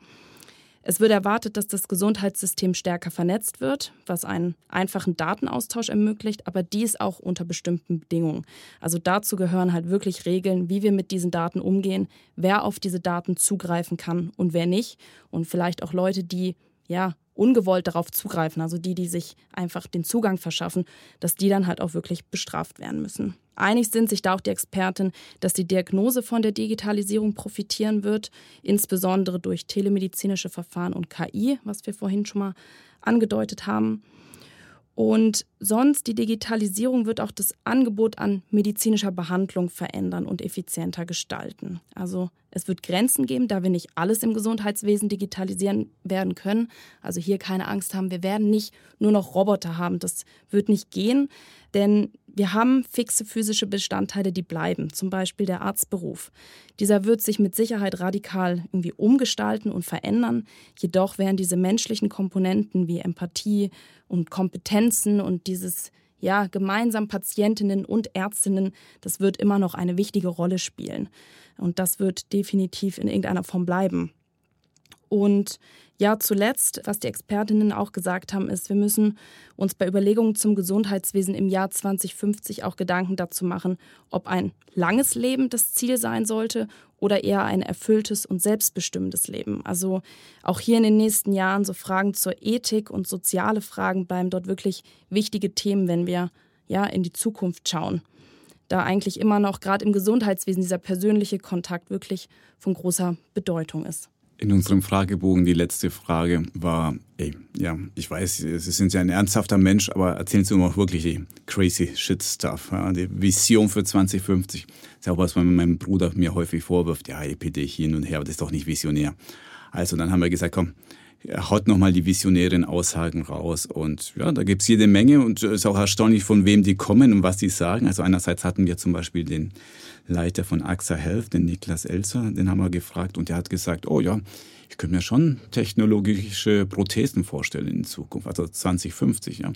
Es wird erwartet, dass das Gesundheitssystem stärker vernetzt wird, was einen einfachen Datenaustausch ermöglicht, aber dies auch unter bestimmten Bedingungen. Also dazu gehören halt wirklich Regeln, wie wir mit diesen Daten umgehen, wer auf diese Daten zugreifen kann und wer nicht. Und vielleicht auch Leute, die ja ungewollt darauf zugreifen, also die, die sich einfach den Zugang verschaffen, dass die dann halt auch wirklich bestraft werden müssen. Einig sind sich da auch die Experten, dass die Diagnose von der Digitalisierung profitieren wird, insbesondere durch telemedizinische Verfahren und KI, was wir vorhin schon mal angedeutet haben. Und sonst, die Digitalisierung wird auch das Angebot an medizinischer Behandlung verändern und effizienter gestalten. Also es wird Grenzen geben, da wir nicht alles im Gesundheitswesen digitalisieren werden können. Also hier keine Angst haben, wir werden nicht nur noch Roboter haben. Das wird nicht gehen, denn wir haben fixe physische Bestandteile, die bleiben, zum Beispiel der Arztberuf. Dieser wird sich mit Sicherheit radikal irgendwie umgestalten und verändern. Jedoch werden diese menschlichen Komponenten wie Empathie und Kompetenzen und dieses ja, gemeinsam Patientinnen und Ärztinnen, das wird immer noch eine wichtige Rolle spielen. Und das wird definitiv in irgendeiner Form bleiben. Und ja, zuletzt, was die Expertinnen auch gesagt haben, ist, wir müssen uns bei Überlegungen zum Gesundheitswesen im Jahr 2050 auch Gedanken dazu machen, ob ein langes Leben das Ziel sein sollte oder eher ein erfülltes und selbstbestimmendes Leben. Also auch hier in den nächsten Jahren so Fragen zur Ethik und soziale Fragen bleiben dort wirklich wichtige Themen, wenn wir ja in die Zukunft schauen. Da eigentlich immer noch gerade im Gesundheitswesen dieser persönliche Kontakt wirklich von großer Bedeutung ist in unserem Fragebogen die letzte Frage war, ey, ja, ich weiß, Sie sind ja ein ernsthafter Mensch, aber erzählen Sie mir auch wirklich die crazy shit stuff, ja, die Vision für 2050. Das ist ja auch was, was mein Bruder mir häufig vorwirft, ja, EPD hin und her, aber das ist doch nicht visionär. Also dann haben wir gesagt, komm, haut nochmal die visionären Aussagen raus. Und ja, da gibt's jede Menge und es ist auch erstaunlich, von wem die kommen und was die sagen. Also einerseits hatten wir zum Beispiel den Leiter von AXA Health, den Niklas Elser, den haben wir gefragt und der hat gesagt, oh ja, ich könnte mir schon technologische Prothesen vorstellen in Zukunft, also 2050, ja.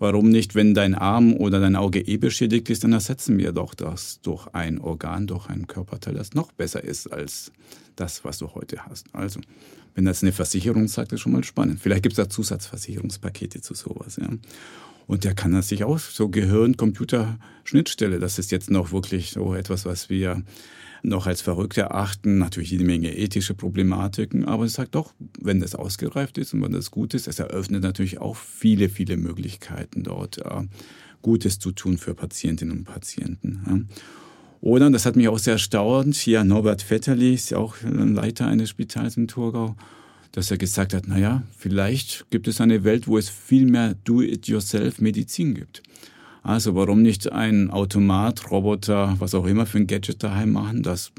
Warum nicht, wenn dein Arm oder dein Auge eh beschädigt ist, dann ersetzen wir doch das durch ein Organ, durch ein Körperteil, das noch besser ist als das, was du heute hast. Also, wenn das eine Versicherung sagt, ist schon mal spannend. Vielleicht gibt es da Zusatzversicherungspakete zu sowas. Ja. Und der kann das sich auch so Gehirn-Computer-Schnittstelle. Das ist jetzt noch wirklich so etwas, was wir noch als verrückt erachten. Natürlich jede Menge ethische Problematiken, aber es sagt doch, wenn das ausgereift ist und wenn das gut ist, es eröffnet natürlich auch viele, viele Möglichkeiten dort äh, Gutes zu tun für Patientinnen und Patienten. Ja. Oder, das hat mich auch sehr erstaunt, hier Norbert Vetterli ist ja auch Leiter eines Spitals in Thurgau, dass er gesagt hat, naja, vielleicht gibt es eine Welt, wo es viel mehr Do-it-yourself-Medizin gibt. Also warum nicht ein Automat, Roboter, was auch immer für ein Gadget daheim machen, das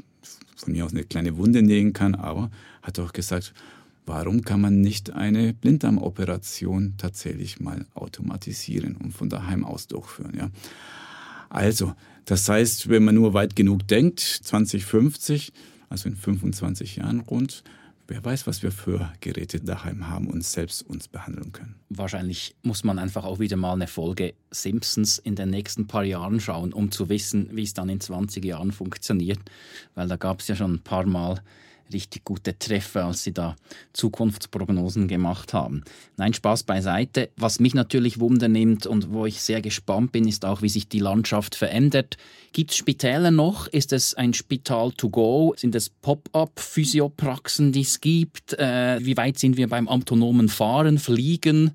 von mir aus eine kleine Wunde nähen kann, aber hat auch gesagt, warum kann man nicht eine Blinddarmoperation tatsächlich mal automatisieren und von daheim aus durchführen, ja? Also, das heißt, wenn man nur weit genug denkt, 2050, also in 25 Jahren rund, Wer weiß, was wir für Geräte daheim haben und selbst uns behandeln können. Wahrscheinlich muss man einfach auch wieder mal eine Folge Simpsons in den nächsten paar Jahren schauen, um zu wissen, wie es dann in 20 Jahren funktioniert. Weil da gab es ja schon ein paar Mal richtig gute Treffer, als sie da Zukunftsprognosen gemacht haben. Nein, Spaß beiseite. Was mich natürlich wundernimmt und wo ich sehr gespannt bin, ist auch, wie sich die Landschaft verändert. Gibt es Spitäler noch? Ist es ein Spital to go? Sind es Pop-up-Physiopraxen, die es gibt? Äh, wie weit sind wir beim autonomen Fahren, Fliegen?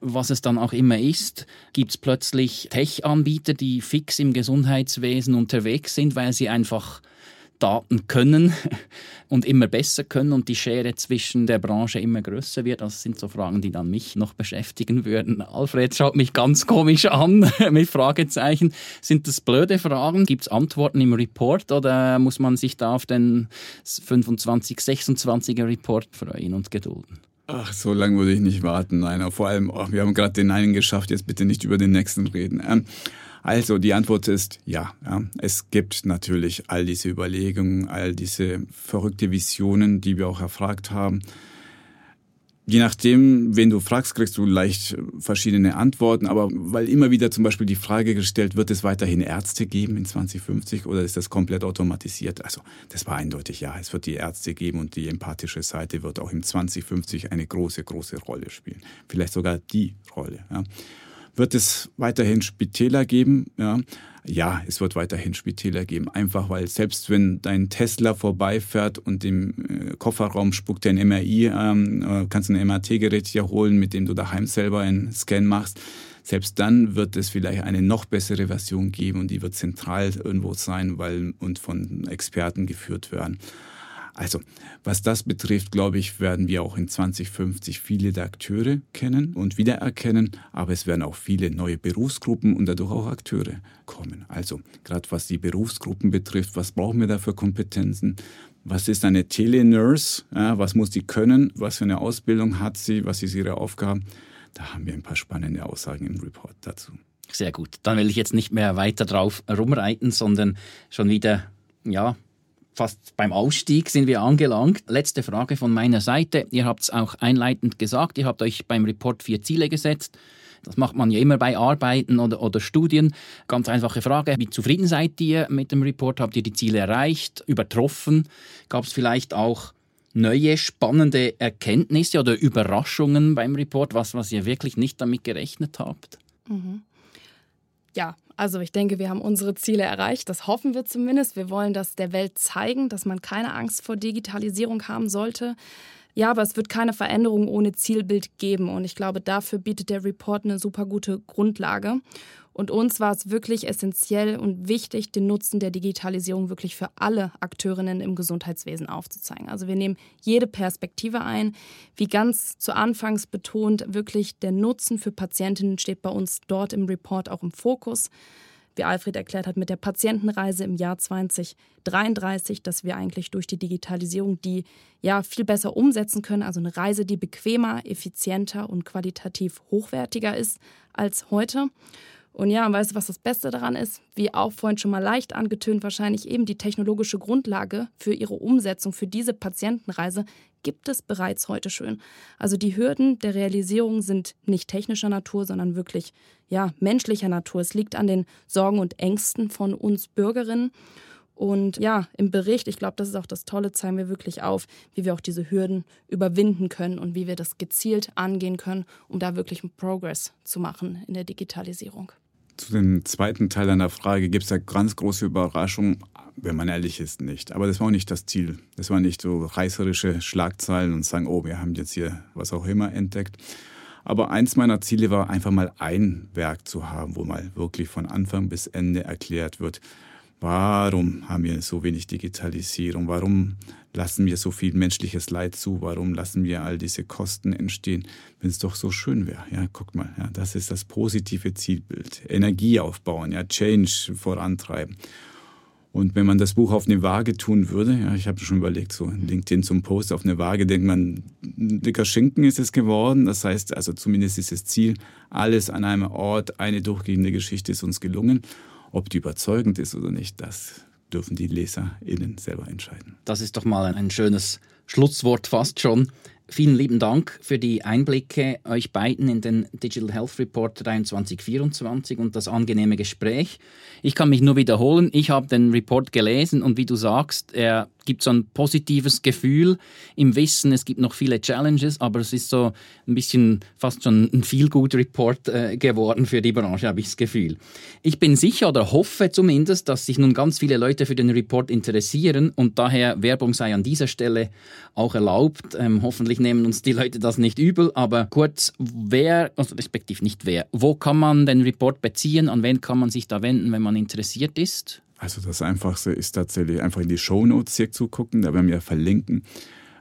was es dann auch immer ist, gibt es plötzlich Tech-Anbieter, die fix im Gesundheitswesen unterwegs sind, weil sie einfach Daten können und immer besser können und die Schere zwischen der Branche immer größer wird. Das sind so Fragen, die dann mich noch beschäftigen würden. Alfred schaut mich ganz komisch an mit Fragezeichen. Sind das blöde Fragen? Gibt es Antworten im Report oder muss man sich da auf den 25, 26er Report freuen und gedulden? Ach, so lange würde ich nicht warten. Nein, vor allem, oh, wir haben gerade den einen geschafft, jetzt bitte nicht über den nächsten reden. Ähm, also die Antwort ist ja, ja. Es gibt natürlich all diese Überlegungen, all diese verrückte Visionen, die wir auch erfragt haben. Je nachdem, wen du fragst, kriegst du leicht verschiedene Antworten. Aber weil immer wieder zum Beispiel die Frage gestellt wird, es weiterhin Ärzte geben in 2050 oder ist das komplett automatisiert? Also das war eindeutig ja. Es wird die Ärzte geben und die empathische Seite wird auch im 2050 eine große, große Rolle spielen. Vielleicht sogar die Rolle. Ja. Wird es weiterhin Spitäler geben? Ja. ja, es wird weiterhin Spitäler geben. Einfach weil selbst wenn dein Tesla vorbeifährt und im äh, Kofferraum spuckt dein MRI, ähm, äh, kannst du ein MRT-Gerät hier holen, mit dem du daheim selber einen Scan machst. Selbst dann wird es vielleicht eine noch bessere Version geben und die wird zentral irgendwo sein weil, und von Experten geführt werden. Also, was das betrifft, glaube ich, werden wir auch in 2050 viele der Akteure kennen und wiedererkennen, aber es werden auch viele neue Berufsgruppen und dadurch auch Akteure kommen. Also, gerade was die Berufsgruppen betrifft, was brauchen wir da für Kompetenzen? Was ist eine Telenurse? Ja, was muss die können? Was für eine Ausbildung hat sie? Was ist ihre Aufgabe? Da haben wir ein paar spannende Aussagen im Report dazu. Sehr gut. Dann will ich jetzt nicht mehr weiter drauf rumreiten, sondern schon wieder, ja, fast beim Ausstieg sind wir angelangt. Letzte Frage von meiner Seite. Ihr habt es auch einleitend gesagt, ihr habt euch beim Report vier Ziele gesetzt. Das macht man ja immer bei Arbeiten oder, oder Studien. Ganz einfache Frage. Wie zufrieden seid ihr mit dem Report? Habt ihr die Ziele erreicht, übertroffen? Gab es vielleicht auch neue spannende Erkenntnisse oder Überraschungen beim Report, was, was ihr wirklich nicht damit gerechnet habt? Mhm. Ja, also ich denke, wir haben unsere Ziele erreicht. Das hoffen wir zumindest. Wir wollen das der Welt zeigen, dass man keine Angst vor Digitalisierung haben sollte. Ja, aber es wird keine Veränderung ohne Zielbild geben. Und ich glaube, dafür bietet der Report eine super gute Grundlage. Und uns war es wirklich essentiell und wichtig, den Nutzen der Digitalisierung wirklich für alle Akteurinnen im Gesundheitswesen aufzuzeigen. Also wir nehmen jede Perspektive ein. Wie ganz zu Anfangs betont, wirklich der Nutzen für Patientinnen steht bei uns dort im Report auch im Fokus. Wie Alfred erklärt hat, mit der Patientenreise im Jahr 2033, dass wir eigentlich durch die Digitalisierung die ja viel besser umsetzen können. Also eine Reise, die bequemer, effizienter und qualitativ hochwertiger ist als heute. Und ja, weißt du, was das Beste daran ist? Wie auch vorhin schon mal leicht angetönt, wahrscheinlich eben die technologische Grundlage für ihre Umsetzung, für diese Patientenreise gibt es bereits heute schön. Also die Hürden der Realisierung sind nicht technischer Natur, sondern wirklich ja, menschlicher Natur. Es liegt an den Sorgen und Ängsten von uns Bürgerinnen. Und ja, im Bericht, ich glaube, das ist auch das Tolle, zeigen wir wirklich auf, wie wir auch diese Hürden überwinden können und wie wir das gezielt angehen können, um da wirklich einen Progress zu machen in der Digitalisierung. Zu dem zweiten Teil deiner Frage gibt es ja ganz große Überraschungen, wenn man ehrlich ist, nicht. Aber das war auch nicht das Ziel. Das war nicht so reißerische Schlagzeilen und sagen, oh, wir haben jetzt hier was auch immer entdeckt. Aber eins meiner Ziele war einfach mal ein Werk zu haben, wo mal wirklich von Anfang bis Ende erklärt wird, Warum haben wir so wenig Digitalisierung? Warum lassen wir so viel menschliches Leid zu? Warum lassen wir all diese Kosten entstehen, wenn es doch so schön wäre? Ja, guck mal, ja, das ist das positive Zielbild. Energie aufbauen, ja, Change vorantreiben. Und wenn man das Buch auf eine Waage tun würde, ja, ich habe schon überlegt, so LinkedIn zum Post auf eine Waage, denkt man, ein dicker Schinken ist es geworden. Das heißt, also zumindest ist das Ziel, alles an einem Ort, eine durchgehende Geschichte ist uns gelungen. Ob die überzeugend ist oder nicht, das dürfen die LeserInnen selber entscheiden. Das ist doch mal ein schönes Schlusswort fast schon. Vielen lieben Dank für die Einblicke euch beiden in den Digital Health Report 2324 und das angenehme Gespräch. Ich kann mich nur wiederholen, ich habe den Report gelesen und wie du sagst, er gibt so ein positives Gefühl im Wissen, es gibt noch viele Challenges, aber es ist so ein bisschen fast schon ein Feel-Good-Report äh, geworden für die Branche, habe ich das Gefühl. Ich bin sicher oder hoffe zumindest, dass sich nun ganz viele Leute für den Report interessieren und daher Werbung sei an dieser Stelle auch erlaubt. Ähm, hoffentlich nehmen uns die Leute das nicht übel, aber kurz, wer, also respektiv nicht wer, wo kann man den Report beziehen, an wen kann man sich da wenden, wenn man interessiert ist? Also das Einfachste ist tatsächlich einfach in die Shownotes hier zu gucken, da werden wir verlinken.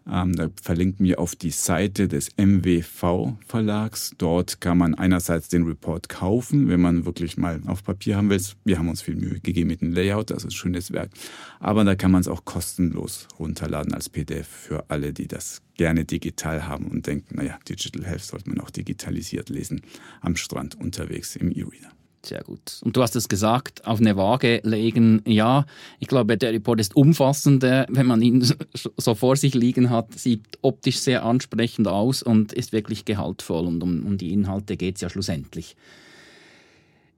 Ähm, da verlinken wir auf die Seite des MWV Verlags. Dort kann man einerseits den Report kaufen, wenn man wirklich mal auf Papier haben will. Wir haben uns viel Mühe gegeben mit dem Layout, das ist ein schönes Werk. Aber da kann man es auch kostenlos runterladen als PDF für alle, die das gerne digital haben und denken, naja, Digital Health sollte man auch digitalisiert lesen, am Strand unterwegs im E-Reader. Sehr gut. Und du hast es gesagt, auf eine Waage legen. Ja, ich glaube, der Report ist umfassender, wenn man ihn so vor sich liegen hat, sieht optisch sehr ansprechend aus und ist wirklich gehaltvoll. Und um, um die Inhalte geht es ja schlussendlich.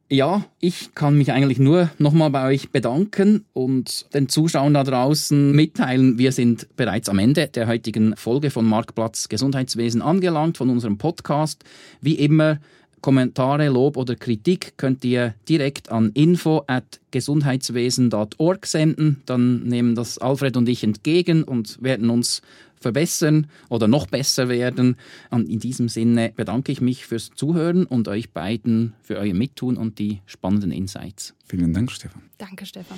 Ja, ich kann mich eigentlich nur nochmal bei euch bedanken und den Zuschauern da draußen mitteilen, wir sind bereits am Ende der heutigen Folge von Marktplatz Gesundheitswesen angelangt, von unserem Podcast. Wie immer Kommentare, Lob oder Kritik könnt ihr direkt an info@gesundheitswesen.org senden. Dann nehmen das Alfred und ich entgegen und werden uns verbessern oder noch besser werden. Und in diesem Sinne bedanke ich mich fürs Zuhören und euch beiden für euer Mittun und die spannenden Insights. Vielen Dank, Stefan. Danke, Stefan.